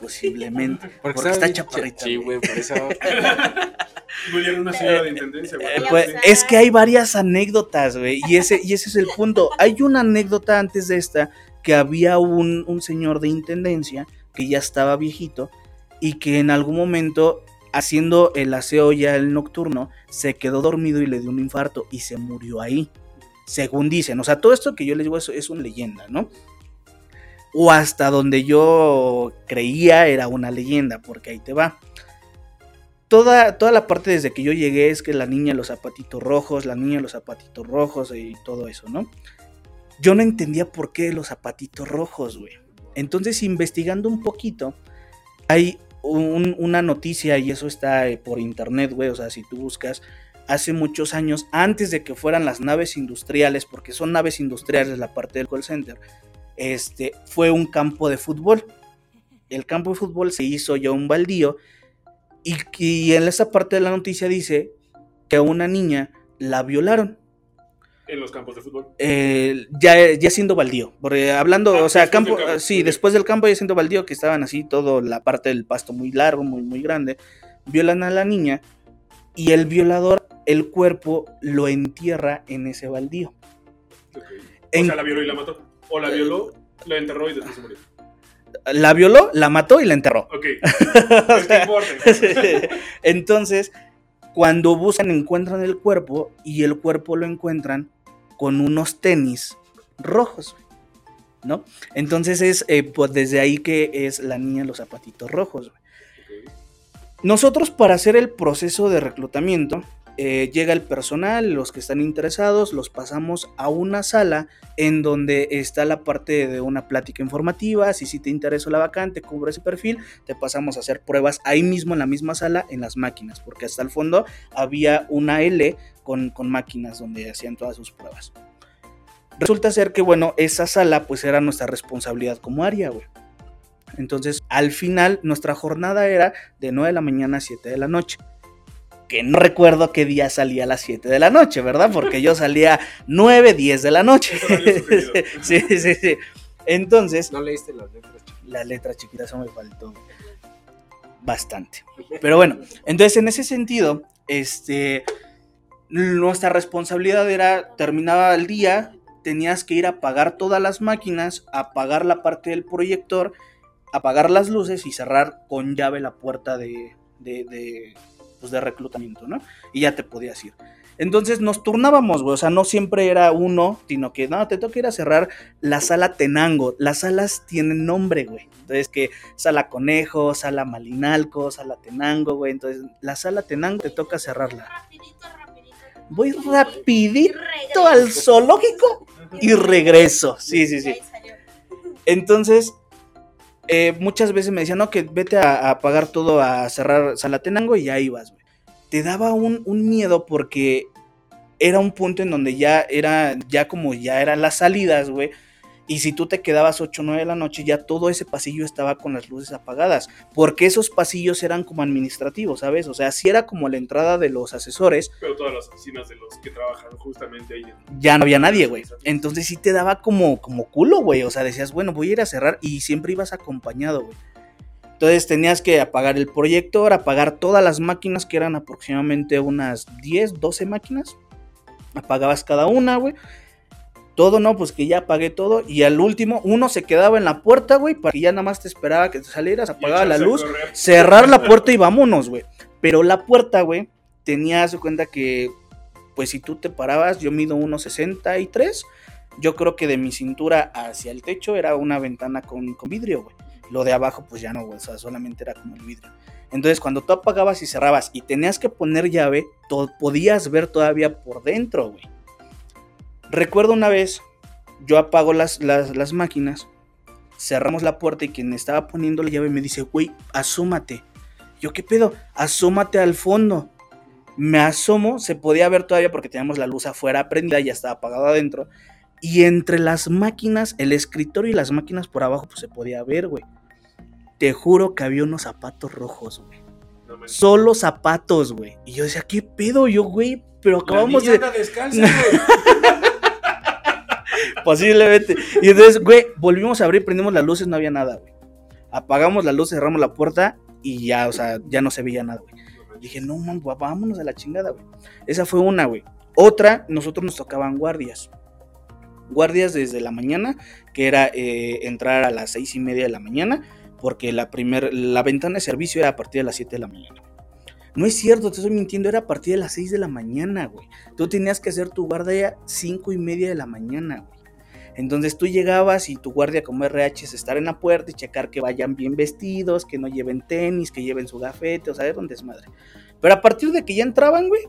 Posiblemente. Porque, está chaparrita. Sí, güey. por eso. Una señora de intendencia, güey. Eh, pues, es que hay varias anécdotas, güey. Y ese, y ese es el punto. Hay una anécdota antes de esta que había un, un señor de intendencia que ya estaba viejito y que en algún momento, haciendo el aseo ya el nocturno, se quedó dormido y le dio un infarto y se murió ahí. Según dicen. O sea, todo esto que yo les digo es, es una leyenda, ¿no? O hasta donde yo creía era una leyenda, porque ahí te va toda, toda la parte desde que yo llegué es que la niña los zapatitos rojos, la niña los zapatitos rojos y todo eso, ¿no? Yo no entendía por qué los zapatitos rojos, güey. Entonces, investigando un poquito, hay un- una noticia y eso está eh, por internet, güey. O sea, si tú buscas, hace muchos años, antes de que fueran las naves industriales, porque son naves industriales la parte del call center, este, fue un campo de fútbol. El campo de fútbol se hizo ya un baldío y, y en esa parte de la noticia dice que a una niña la violaron. En los campos de fútbol. eh, ya, ya siendo baldío. Porque hablando, Ah, o sea, campo, campo, sí, después del campo ya siendo baldío, que estaban así, todo la parte del pasto muy largo, muy, muy grande. Violan a la niña y el violador, el cuerpo lo entierra en ese baldío. En- O sea, la violó y la mató. O la violó, la enterró y después se murió. La violó, la mató y la enterró. Ok. Pues. Entonces, cuando buscan, encuentran el cuerpo y el cuerpo lo encuentran con unos tenis rojos, ¿no? Entonces es eh, pues desde ahí que es la niña los zapatitos rojos. Nosotros para hacer el proceso de reclutamiento, eh, llega el personal, los que están interesados, los pasamos a una sala en donde está la parte de una plática informativa, si sí te interesa la vacante, cubre ese perfil, te pasamos a hacer pruebas ahí mismo en la misma sala, en las máquinas, porque hasta el fondo había una L con, con máquinas donde hacían todas sus pruebas. Resulta ser que, bueno, esa sala pues era nuestra responsabilidad como área, güey. Entonces, al final, nuestra jornada era de 9 de la mañana a 7 de la noche. Que no recuerdo qué día salía a las 7 de la noche, ¿verdad? Porque yo salía 9, 10 de la noche. Sí, sí, sí. Entonces, No leíste las letras. chiquitas? la letra chiquita eso me faltó bastante. Pero bueno, entonces en ese sentido, este, nuestra responsabilidad era, terminaba el día, tenías que ir a pagar todas las máquinas, apagar la parte del proyector apagar las luces y cerrar con llave la puerta de, de, de, pues de reclutamiento, ¿no? Y ya te podías ir. Entonces nos turnábamos, güey. O sea, no siempre era uno, sino que no, te toca ir a cerrar la sala Tenango. Las salas tienen nombre, güey. Entonces, que sala Conejo, sala Malinalco, sala Tenango, güey. Entonces, la sala Tenango te toca cerrarla. Rapidito, rapidito. Voy rapidito al zoológico y regreso. Sí, sí, sí. Ahí salió. Entonces, eh, muchas veces me decían, no, que vete a, apagar todo, a cerrar Salatenango y ya ibas, güey. Te daba un, un miedo porque era un punto en donde ya era, ya como ya eran las salidas, güey. Y si tú te quedabas 8 o 9 de la noche, ya todo ese pasillo estaba con las luces apagadas. Porque esos pasillos eran como administrativos, ¿sabes? O sea, si era como la entrada de los asesores, Pero todas las oficinas de los que trabajan justamente ahí. ya no había nadie, güey. Entonces sí te daba como, como culo, güey. O sea, decías, bueno, voy a ir a cerrar y siempre ibas acompañado, güey. Entonces tenías que apagar el proyector, apagar todas las máquinas, que eran aproximadamente unas 10, 12 máquinas. Apagabas cada una, güey. Todo no, pues que ya apagué todo. Y al último, uno se quedaba en la puerta, güey, para que ya nada más te esperaba que te salieras, apagaba la luz, cerrar la puerta y vámonos, güey. Pero la puerta, güey, tenías de cuenta que, pues si tú te parabas, yo mido 1,63. Yo creo que de mi cintura hacia el techo era una ventana con, con vidrio, güey. Lo de abajo, pues ya no, güey. O sea, solamente era como el vidrio. Entonces, cuando tú apagabas y cerrabas y tenías que poner llave, podías ver todavía por dentro, güey. Recuerdo una vez, yo apago las, las, las máquinas, cerramos la puerta y quien estaba poniendo la llave me dice, güey, asómate. Yo, ¿qué pedo? Asómate al fondo. Me asomo, se podía ver todavía porque teníamos la luz afuera prendida, ya estaba apagado adentro. Y entre las máquinas, el escritorio y las máquinas por abajo, pues se podía ver, güey. Te juro que había unos zapatos rojos, güey. No. Solo zapatos, güey. Y yo decía, ¿qué pedo? Yo, güey, pero acabamos de. descalza, güey. Posiblemente. Y entonces, güey, volvimos a abrir, prendimos las luces, no había nada, güey. Apagamos las luces, cerramos la puerta y ya, o sea, ya no se veía nada, güey. Dije, no, man, gua- vámonos a la chingada, güey. Esa fue una, güey. Otra, nosotros nos tocaban guardias. Guardias desde la mañana, que era eh, entrar a las seis y media de la mañana, porque la, primer, la ventana de servicio era a partir de las 7 de la mañana. No es cierto, te estoy mintiendo, era a partir de las 6 de la mañana, güey. Tú tenías que hacer tu guardia cinco y media de la mañana, güey. Entonces tú llegabas y tu guardia como RH es estar en la puerta y checar que vayan bien vestidos, que no lleven tenis, que lleven su gafete, o sea, era un desmadre. Pero a partir de que ya entraban, güey,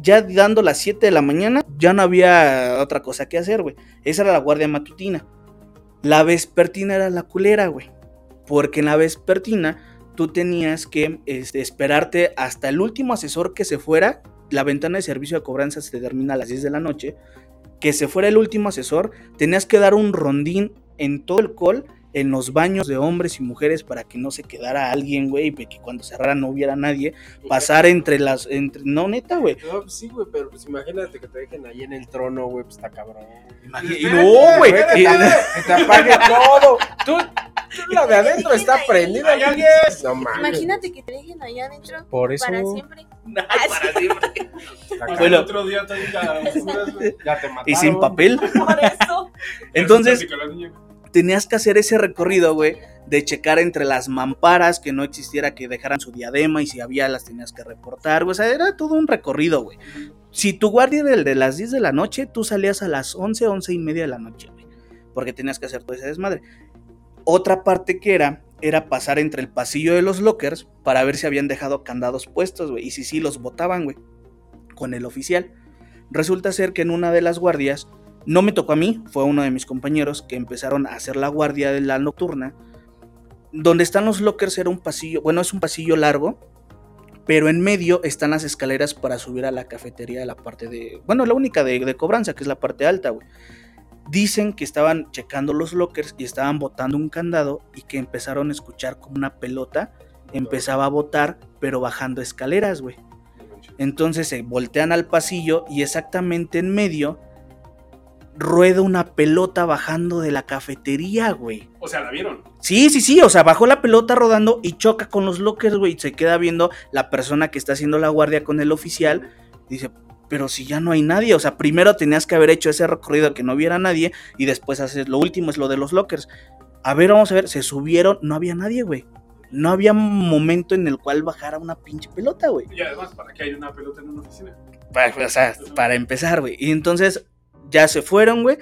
ya dando las 7 de la mañana, ya no había otra cosa que hacer, güey. Esa era la guardia matutina. La vespertina era la culera, güey. Porque en la vespertina tú tenías que este, esperarte hasta el último asesor que se fuera. La ventana de servicio de cobranza se termina a las 10 de la noche. Que se fuera el último asesor, tenías que dar un rondín en todo el call, en los baños de hombres y mujeres para que no se quedara alguien, güey, y que cuando cerrara no hubiera nadie. Pasar entre las. Entre, no, neta, güey. No, pues sí, güey, pero pues imagínate que te dejen ahí en el trono, güey, pues está cabrón. Y no, güey. Que te apague, que te apague todo. Tú la de adentro está prendida, Ay, güey. No mames. Imagínate que te dejen allá adentro Por eso. para siempre. para siempre. Bueno. otro día te diga, oscuras, güey. ya te mataron. Y sin papel. Por eso. Entonces, tenías que hacer ese recorrido, güey, de checar entre las mamparas, que no existiera que dejaran su diadema y si había las tenías que reportar, güey. O sea, era todo un recorrido, güey. Si tu guardia era el de las 10 de la noche, tú salías a las 11, 11 y media de la noche, güey. Porque tenías que hacer todo ese desmadre. Otra parte que era, era pasar entre el pasillo de los lockers para ver si habían dejado candados puestos, güey. Y si sí, los botaban, güey. Con el oficial. Resulta ser que en una de las guardias, no me tocó a mí, fue uno de mis compañeros que empezaron a hacer la guardia de la nocturna. Donde están los lockers era un pasillo, bueno, es un pasillo largo, pero en medio están las escaleras para subir a la cafetería de la parte de, bueno, la única de, de cobranza, que es la parte alta, güey. Dicen que estaban checando los lockers y estaban botando un candado y que empezaron a escuchar como una pelota empezaba a botar, pero bajando escaleras, güey. Entonces se voltean al pasillo y exactamente en medio rueda una pelota bajando de la cafetería, güey. O sea, la vieron. Sí, sí, sí, o sea, bajó la pelota rodando y choca con los lockers, güey. Se queda viendo la persona que está haciendo la guardia con el oficial. Dice, pero si ya no hay nadie, o sea, primero tenías que haber hecho ese recorrido que no hubiera nadie y después haces, lo último es lo de los lockers. A ver, vamos a ver, se subieron, no había nadie, güey. No había momento en el cual bajara una pinche pelota, güey. Y además, ¿para qué hay una pelota en una oficina? Para, o sea, para empezar, güey. Y entonces ya se fueron, güey.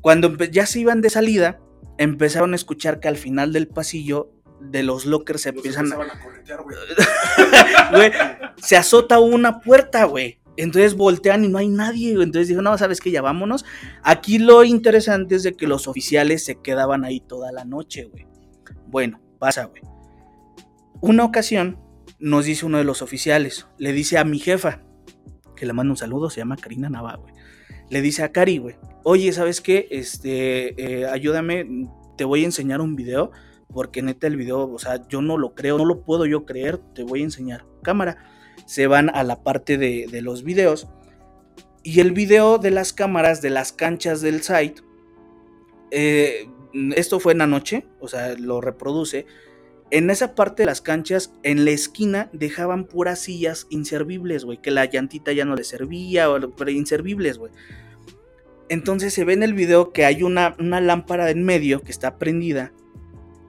Cuando ya se iban de salida, empezaron a escuchar que al final del pasillo de los lockers se Los empiezan a... a corretear, güey. güey, se azota una puerta, güey. Entonces voltean y no hay nadie. Entonces dijo, no, sabes que ya vámonos. Aquí lo interesante es de que los oficiales se quedaban ahí toda la noche, güey. Bueno, pasa, güey. Una ocasión nos dice uno de los oficiales, le dice a mi jefa, que le mando un saludo, se llama Karina Nava, güey. Le dice a Cari, güey, oye, ¿sabes qué? Este, eh, ayúdame, te voy a enseñar un video, porque neta el video, o sea, yo no lo creo, no lo puedo yo creer, te voy a enseñar. Cámara. Se van a la parte de, los videos. Y el video de las cámaras de las canchas del site, eh, esto fue en la noche, o sea, lo reproduce. En esa parte de las canchas, en la esquina, dejaban puras sillas inservibles, güey. Que la llantita ya no le servía, o- pero inservibles, güey. Entonces se ve en el video que hay una, una lámpara en medio que está prendida.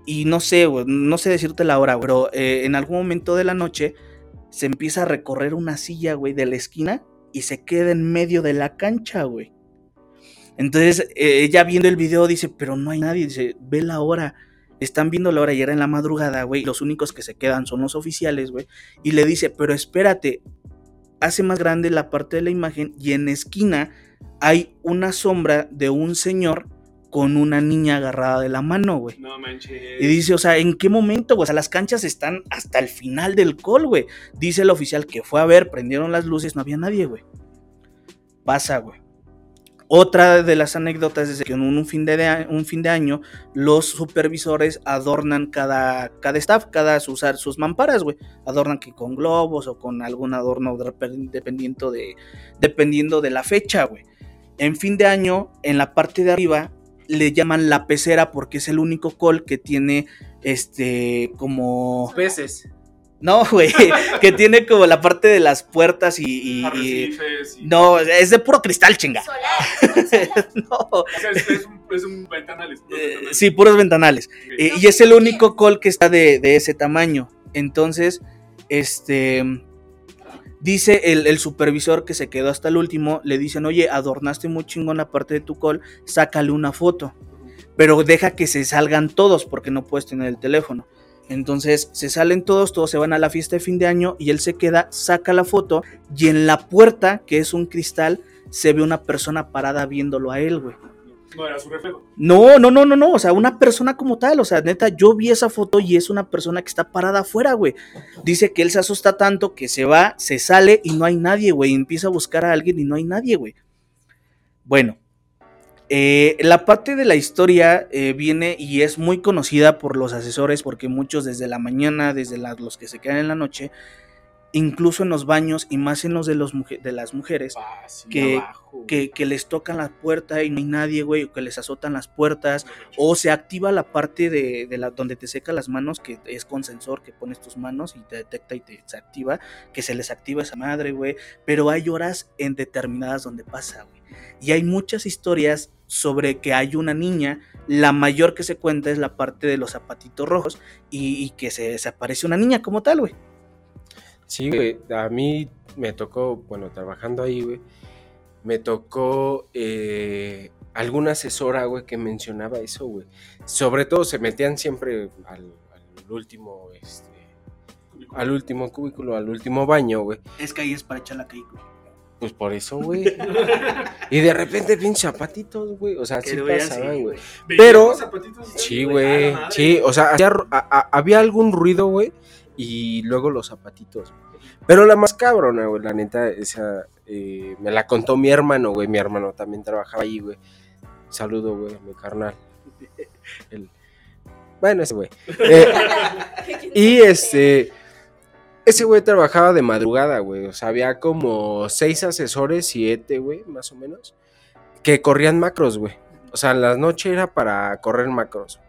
Y no sé, no sé decirte la hora, pero eh, en algún momento de la noche se empieza a recorrer una silla, güey, de la esquina y se queda en medio de la cancha, güey. Entonces eh, ella viendo el video dice, pero no hay nadie, dice, ve la hora. Están viendo la hora y era en la madrugada, güey. Los únicos que se quedan son los oficiales, güey. Y le dice, pero espérate, hace más grande la parte de la imagen y en esquina hay una sombra de un señor con una niña agarrada de la mano, güey. No manches. Y dice, o sea, ¿en qué momento? güey? O sea, las canchas están hasta el final del call, güey. Dice el oficial que fue a ver, prendieron las luces, no había nadie, güey. Pasa, güey. Otra de las anécdotas es que en un fin de, un fin de año los supervisores adornan cada, cada staff, cada sus, sus mamparas, güey. Adornan que con globos o con algún adorno de- dependiendo de, dependiendo de la fecha, güey. En fin de año, en la parte de arriba, le llaman la pecera porque es el único call que tiene este como Peces. no güey que tiene como la parte de las puertas y, y- y- Arrecifes y- no es de puro cristal chinga Solar. no O sea, es, es un, es un ventanales. puros eh, ventanales. sí puros ventanales. Eh, y es el único call que está de, de ese tamaño entonces este dice el, el supervisor que se quedó hasta el último le dicen oye adornaste muy chingón la parte de tu call sácale una foto pero deja que se salgan todos porque no puedes tener el teléfono. Entonces se salen todos, todos se van a la fiesta de fin de año y él se queda, saca la foto y en la puerta, que es un cristal, se ve una persona parada viéndolo a él, güey. No era su reflejo. No, no, no, no, no, o sea, una persona como tal, o sea, neta, yo vi esa foto y es una persona que está parada afuera, güey. Dice que él se asusta tanto que se va, se sale y no hay nadie, güey. Empieza a buscar a alguien y no hay nadie, güey. Bueno, eh, la parte de la historia eh, viene y es muy conocida por los asesores porque muchos desde la mañana, desde los que se quedan en la noche, incluso en los baños y más en los de, los muje- de las mujeres, Fácil, Que- abajo. que, que les tocan la puerta y no hay nadie, güey, o que les azotan las puertas, o se activa la parte de, de la, donde te seca las manos, que es con sensor, que pones tus manos y te detecta y te se activa, que se les activa esa madre, güey. Pero hay horas en determinadas donde pasa, güey. Y hay muchas historias sobre que hay una niña, la mayor que se cuenta es la parte de los zapatitos rojos, y, y que se, se aparece una niña como tal, güey. Sí, güey. A mí me tocó, bueno, trabajando ahí, güey. Me tocó eh, alguna asesora, güey, que mencionaba eso, güey. Sobre todo se metían siempre al, al último, este, al último cubículo, al último baño, güey. Es que ahí es para echar la caída. Pues por eso, güey. y de repente, pinche zapatitos, güey. O sea, sí pasaban, güey. ¿Veías Pero-? Sí, güey. Sí, o sea, hacía ru- a- a- había algún ruido, güey. Y luego los zapatitos. Pero la más cabrona, güey, la neta, esa eh, me la contó mi hermano, güey. Mi hermano también trabajaba ahí, güey. Saludo, güey, mi carnal. El- Bueno, ese güey. Eh, y este. Ese güey trabajaba de madrugada, güey. O sea, había como seis asesores, siete, güey, más o menos. Que corrían macros, güey. O sea, en las noches era para correr macros.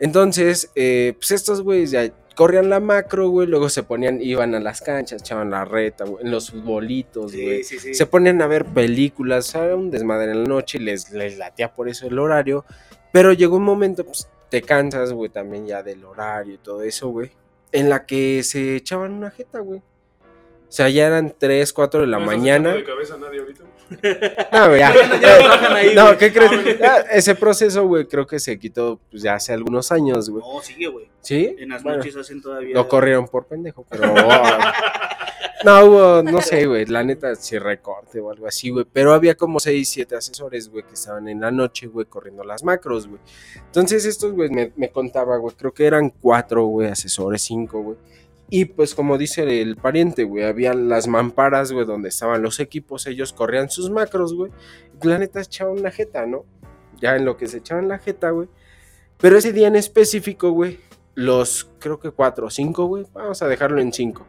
Entonces, eh, pues estos güeyes corrían la macro, güey. Luego se ponían, iban a las canchas, echaban la reta, güey. En los futbolitos, güey. sí, sí. Se ponían a ver películas, era un desmadre en la noche y les, les latía por eso el horario. Pero llegó un momento, pues, te cansas, güey, también ya del horario y todo eso, güey. En la que se echaban una jeta, güey. O sea, ya eran 3, 4 de la ¿No mañana. de cabeza nadie ahorita? No, güey, ya. Ahí, No. ¿qué crees? Ah, ese proceso, güey, creo que se quitó pues, ya hace algunos años, güey. No, sigue, güey. ¿Sí? En las Bueno, noches hacen todavía. Lo corrieron por pendejo, pero. no, hubo, no sé, güey, la neta, si recorte o algo así, güey. Pero había como 6, 7 asesores, güey, que estaban en la noche, güey, corriendo las macros, güey. Entonces, estos, güey, me, me contaba, güey, creo que eran 4, güey, asesores, 5, güey. Y pues, como dice el pariente, güey, había las mamparas, güey, donde estaban los equipos, ellos corrían sus macros, güey. La neta echaban la jeta, ¿no? Ya en lo que se echaban la jeta, güey. Pero ese día en específico, güey, los creo que cuatro o cinco, güey, vamos a dejarlo en cinco.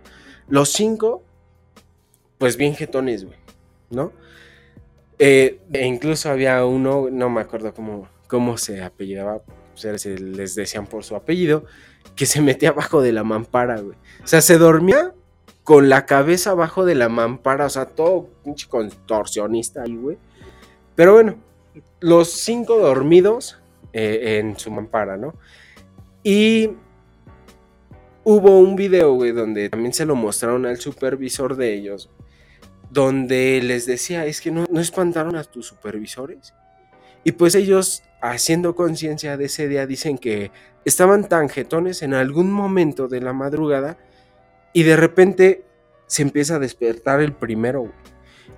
Los cinco, pues bien jetones, güey, ¿no? Eh, e incluso había uno, no me acuerdo cómo, cómo se apellidaba, se les decían por su apellido, que se metía abajo de la mampara, güey. O sea, se dormía con la cabeza abajo de la mampara, o sea, todo pinche contorsionista ahí, güey. Pero bueno, los cinco dormidos eh, en su mampara, ¿no? Y hubo un video, güey, donde también se lo mostraron al supervisor de ellos, donde les decía, es que no, no espantaron a tus supervisores. Y pues ellos, haciendo conciencia de ese día, dicen que estaban tan jetones en algún momento de la madrugada y de repente se empieza a despertar el primero.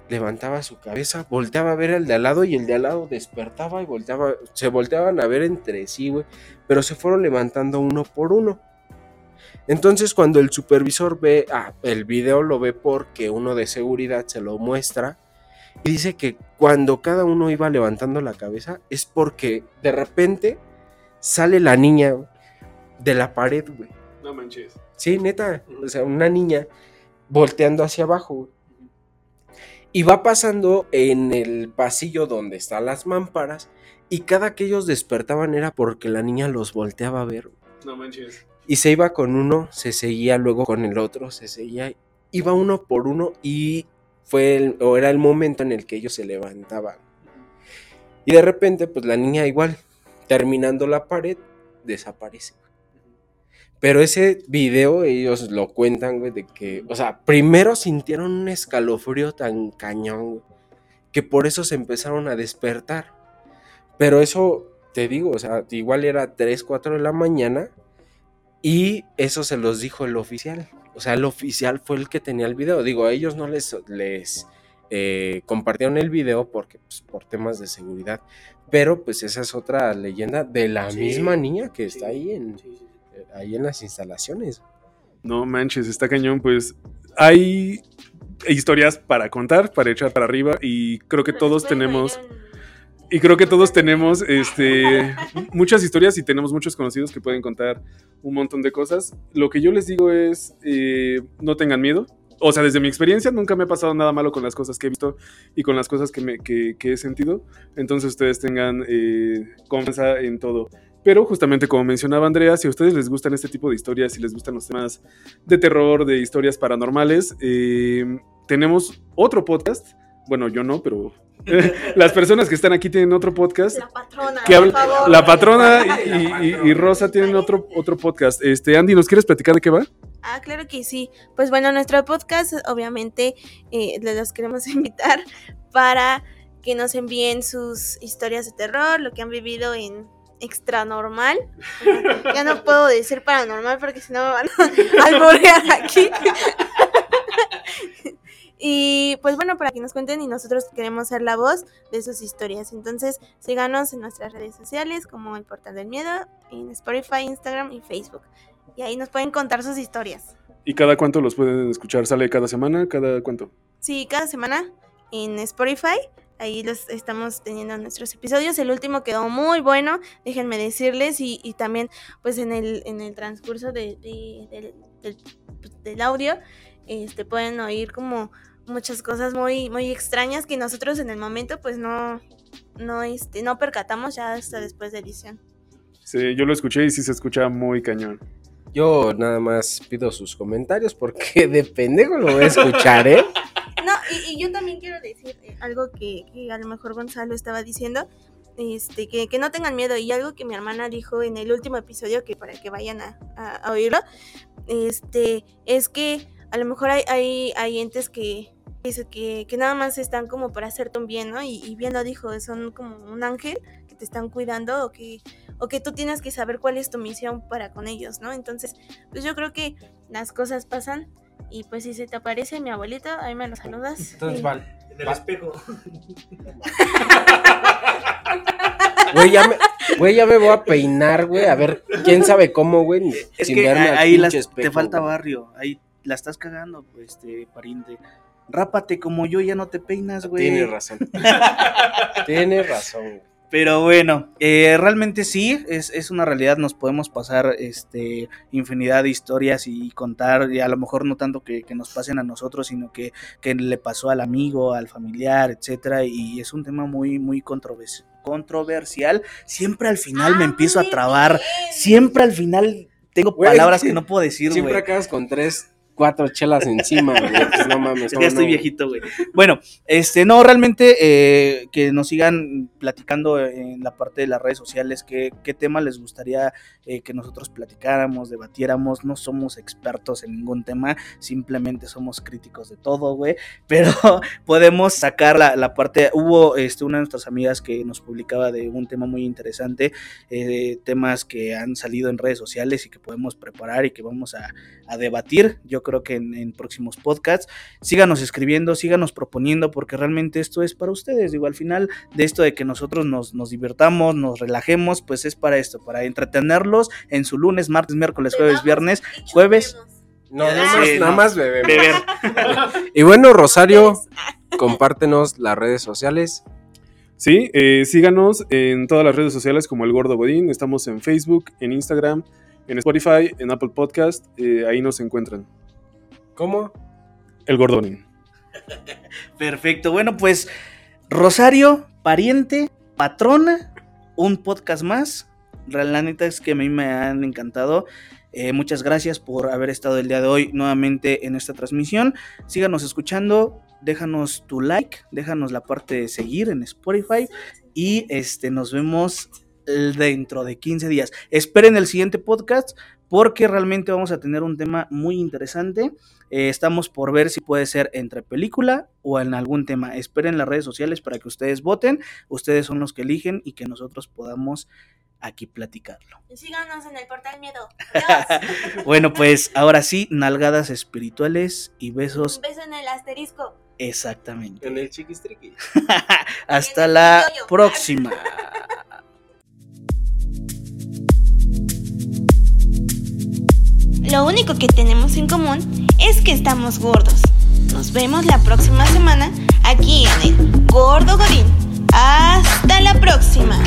Levantaba su cabeza, volteaba a ver al de al lado y el de al lado despertaba y volteaba, se volteaban a ver entre sí, güey, pero se fueron levantando uno por uno. Entonces cuando el supervisor ve, ah, el video lo ve porque uno de seguridad se lo muestra y dice que cuando cada uno iba levantando la cabeza es porque de repente sale la niña de la pared, güey. No manches. Sí, neta, o sea, una niña volteando hacia abajo, güey. Y va pasando en el pasillo donde están las mámparas y cada que ellos despertaban era porque la niña los volteaba a ver. güey. No manches. Y se iba con uno, se seguía luego con el otro, se seguía, iba uno por uno y fue el, o era el momento en el que ellos se levantaban. Y de repente, pues la niña igual, terminando la pared, desaparece. Pero ese video ellos lo cuentan, güey, de que, o sea, primero sintieron un escalofrío tan cañón, güey, que por eso se empezaron a despertar. Pero eso, te digo, o sea, igual era 3, 4 de la mañana y eso se los dijo el oficial. O sea, el oficial fue el que tenía el video. Digo, a ellos no les, les eh, compartieron el video porque, pues, por temas de seguridad. Pero pues esa es otra leyenda de la Sí, misma niña que está ahí en, sí, sí, sí. ahí en las instalaciones. No manches, está cañón. Pues hay historias para contar, para echar para arriba y creo que todos tenemos... Y creo que todos tenemos este, muchas historias y tenemos muchos conocidos que pueden contar un montón de cosas. Lo que yo les digo es, eh, no tengan miedo. O sea, desde mi experiencia nunca me ha pasado nada malo con las cosas que he visto y con las cosas que, me, que, que he sentido. Entonces ustedes tengan eh, confianza en todo. Pero justamente como mencionaba Andrea, si a ustedes les gustan este tipo de historias, si les gustan los temas de terror, de historias paranormales, eh, tenemos otro podcast. Bueno, yo no, pero las personas que están aquí tienen otro podcast. La patrona, Que por favor. la patrona y, y- y Rosa tienen otro, otro podcast. Este, Andy, ¿nos quieres platicar de qué va? Ah, claro que sí. Pues bueno, nuestro podcast, obviamente, eh, les los queremos invitar para que nos envíen sus historias de terror, lo que han vivido en extra normal. Ya no puedo decir paranormal porque si no me van a alborear aquí. Y pues bueno, para que nos cuenten y nosotros queremos ser la voz de sus historias. Entonces, síganos en nuestras redes sociales como el Portal del Miedo, en Spotify, Instagram y Facebook. Y ahí nos pueden contar sus historias. ¿Y cada cuánto los pueden escuchar? ¿Sale cada semana? ¿Cada cuánto? Sí, cada semana en Spotify. Ahí los estamos teniendo nuestros episodios. El último quedó muy bueno, déjenme decirles. Y, y también, pues en el, en el transcurso de, de- del, del- pues, del audio, este, pueden oír como muchas cosas muy, muy extrañas que nosotros en el momento, pues no, no, este, no percatamos ya hasta después de edición. Sí, yo lo escuché y sí se escucha muy cañón. Yo nada más pido sus comentarios porque de pendejo lo voy a escuchar, ¿eh? No, y, y yo también quiero decir eh, algo que, que a lo mejor Gonzalo estaba diciendo. este, que, que no tengan miedo. Y algo que mi hermana dijo en el último episodio, que para que vayan a, a- a oírlo, este, es que a lo mejor hay, hay, hay entes que, que, que, que nada más están como para hacerte un bien, ¿no? Y, y bien lo dijo, son como un ángel que te están cuidando o que, o que tú tienes que saber cuál es tu misión para con ellos, ¿no? Entonces, pues yo creo que las cosas pasan y pues si se te aparece mi abuelito, ahí me lo saludas. Entonces, Y- Val. En el Va. espejo. Güey, ya me, güey, ya me voy a peinar, güey. A ver, quién sabe cómo, güey. Es sin que verme ahí las- espejo, te falta güey. barrio. Ahí la estás cagando, pues, este, pariente. Rápate como yo, ya no te peinas, güey. Tienes razón. Tienes razón, güey. Pero bueno, eh, realmente sí, es, es una realidad, nos podemos pasar este, infinidad de historias y contar, y a lo mejor no tanto que, que nos pasen a nosotros, sino que, que le pasó al amigo, al familiar, etcétera, y es un tema muy, muy controvers- controversial. Siempre al final me empiezo a trabar, siempre al final tengo palabras que no puedo decir, Siempre acabas con tres, cuatro chelas encima, güey. Pues no mames. Es que ¿cómo ya estoy no? viejito, güey. Bueno, este, no, realmente eh, que nos sigan platicando en la parte de las redes sociales qué, qué tema les gustaría eh, que nosotros platicáramos, debatiéramos. No somos expertos en ningún tema, simplemente somos críticos de todo, güey. Pero podemos sacar la, la parte. Hubo este, una de nuestras amigas que nos publicaba de un tema muy interesante, eh, temas que han salido en redes sociales y que podemos preparar y que vamos a, a debatir. Yo creo que en, en próximos podcasts síganos escribiendo, síganos proponiendo, porque realmente esto es para ustedes. Digo, al final de esto de que nosotros nos, nos divirtamos, nos relajemos, pues es para esto, para entretenerlos en su lunes, martes, miércoles, jueves, viernes. jueves. No, nada más, nada más. Beber. Y bueno, Rosario, compártenos las redes sociales. Sí, eh, síganos en todas las redes sociales como El Gordo Godín. Estamos en Facebook, en Instagram, en Spotify, en Apple Podcast. eh, ahí nos encuentran. ¿Cómo? El Gordo Godín. Perfecto. Bueno, pues Rosario, pariente, patrona, un podcast más. La neta es que a mí me han encantado. Eh, muchas gracias por haber estado el día de hoy nuevamente en esta transmisión. Síganos escuchando, déjanos tu like, déjanos la parte de seguir en Spotify y este nos vemos dentro de 15 días. Esperen el siguiente podcast porque realmente vamos a tener un tema muy interesante. Eh, estamos por ver si puede ser entre película o en algún tema. Esperen las redes sociales para que ustedes voten. Ustedes son los que eligen y que nosotros podamos aquí platicarlo. Y síganos en el portal Miedo. Adiós. Bueno, pues ahora sí, nalgadas espirituales y besos Un beso en el asterisco. exactamente. En el chiquistriqui. Hasta la próxima. Lo único que tenemos en común es que estamos gordos. Nos vemos la próxima semana aquí en el Gordo Godín. Hasta la próxima.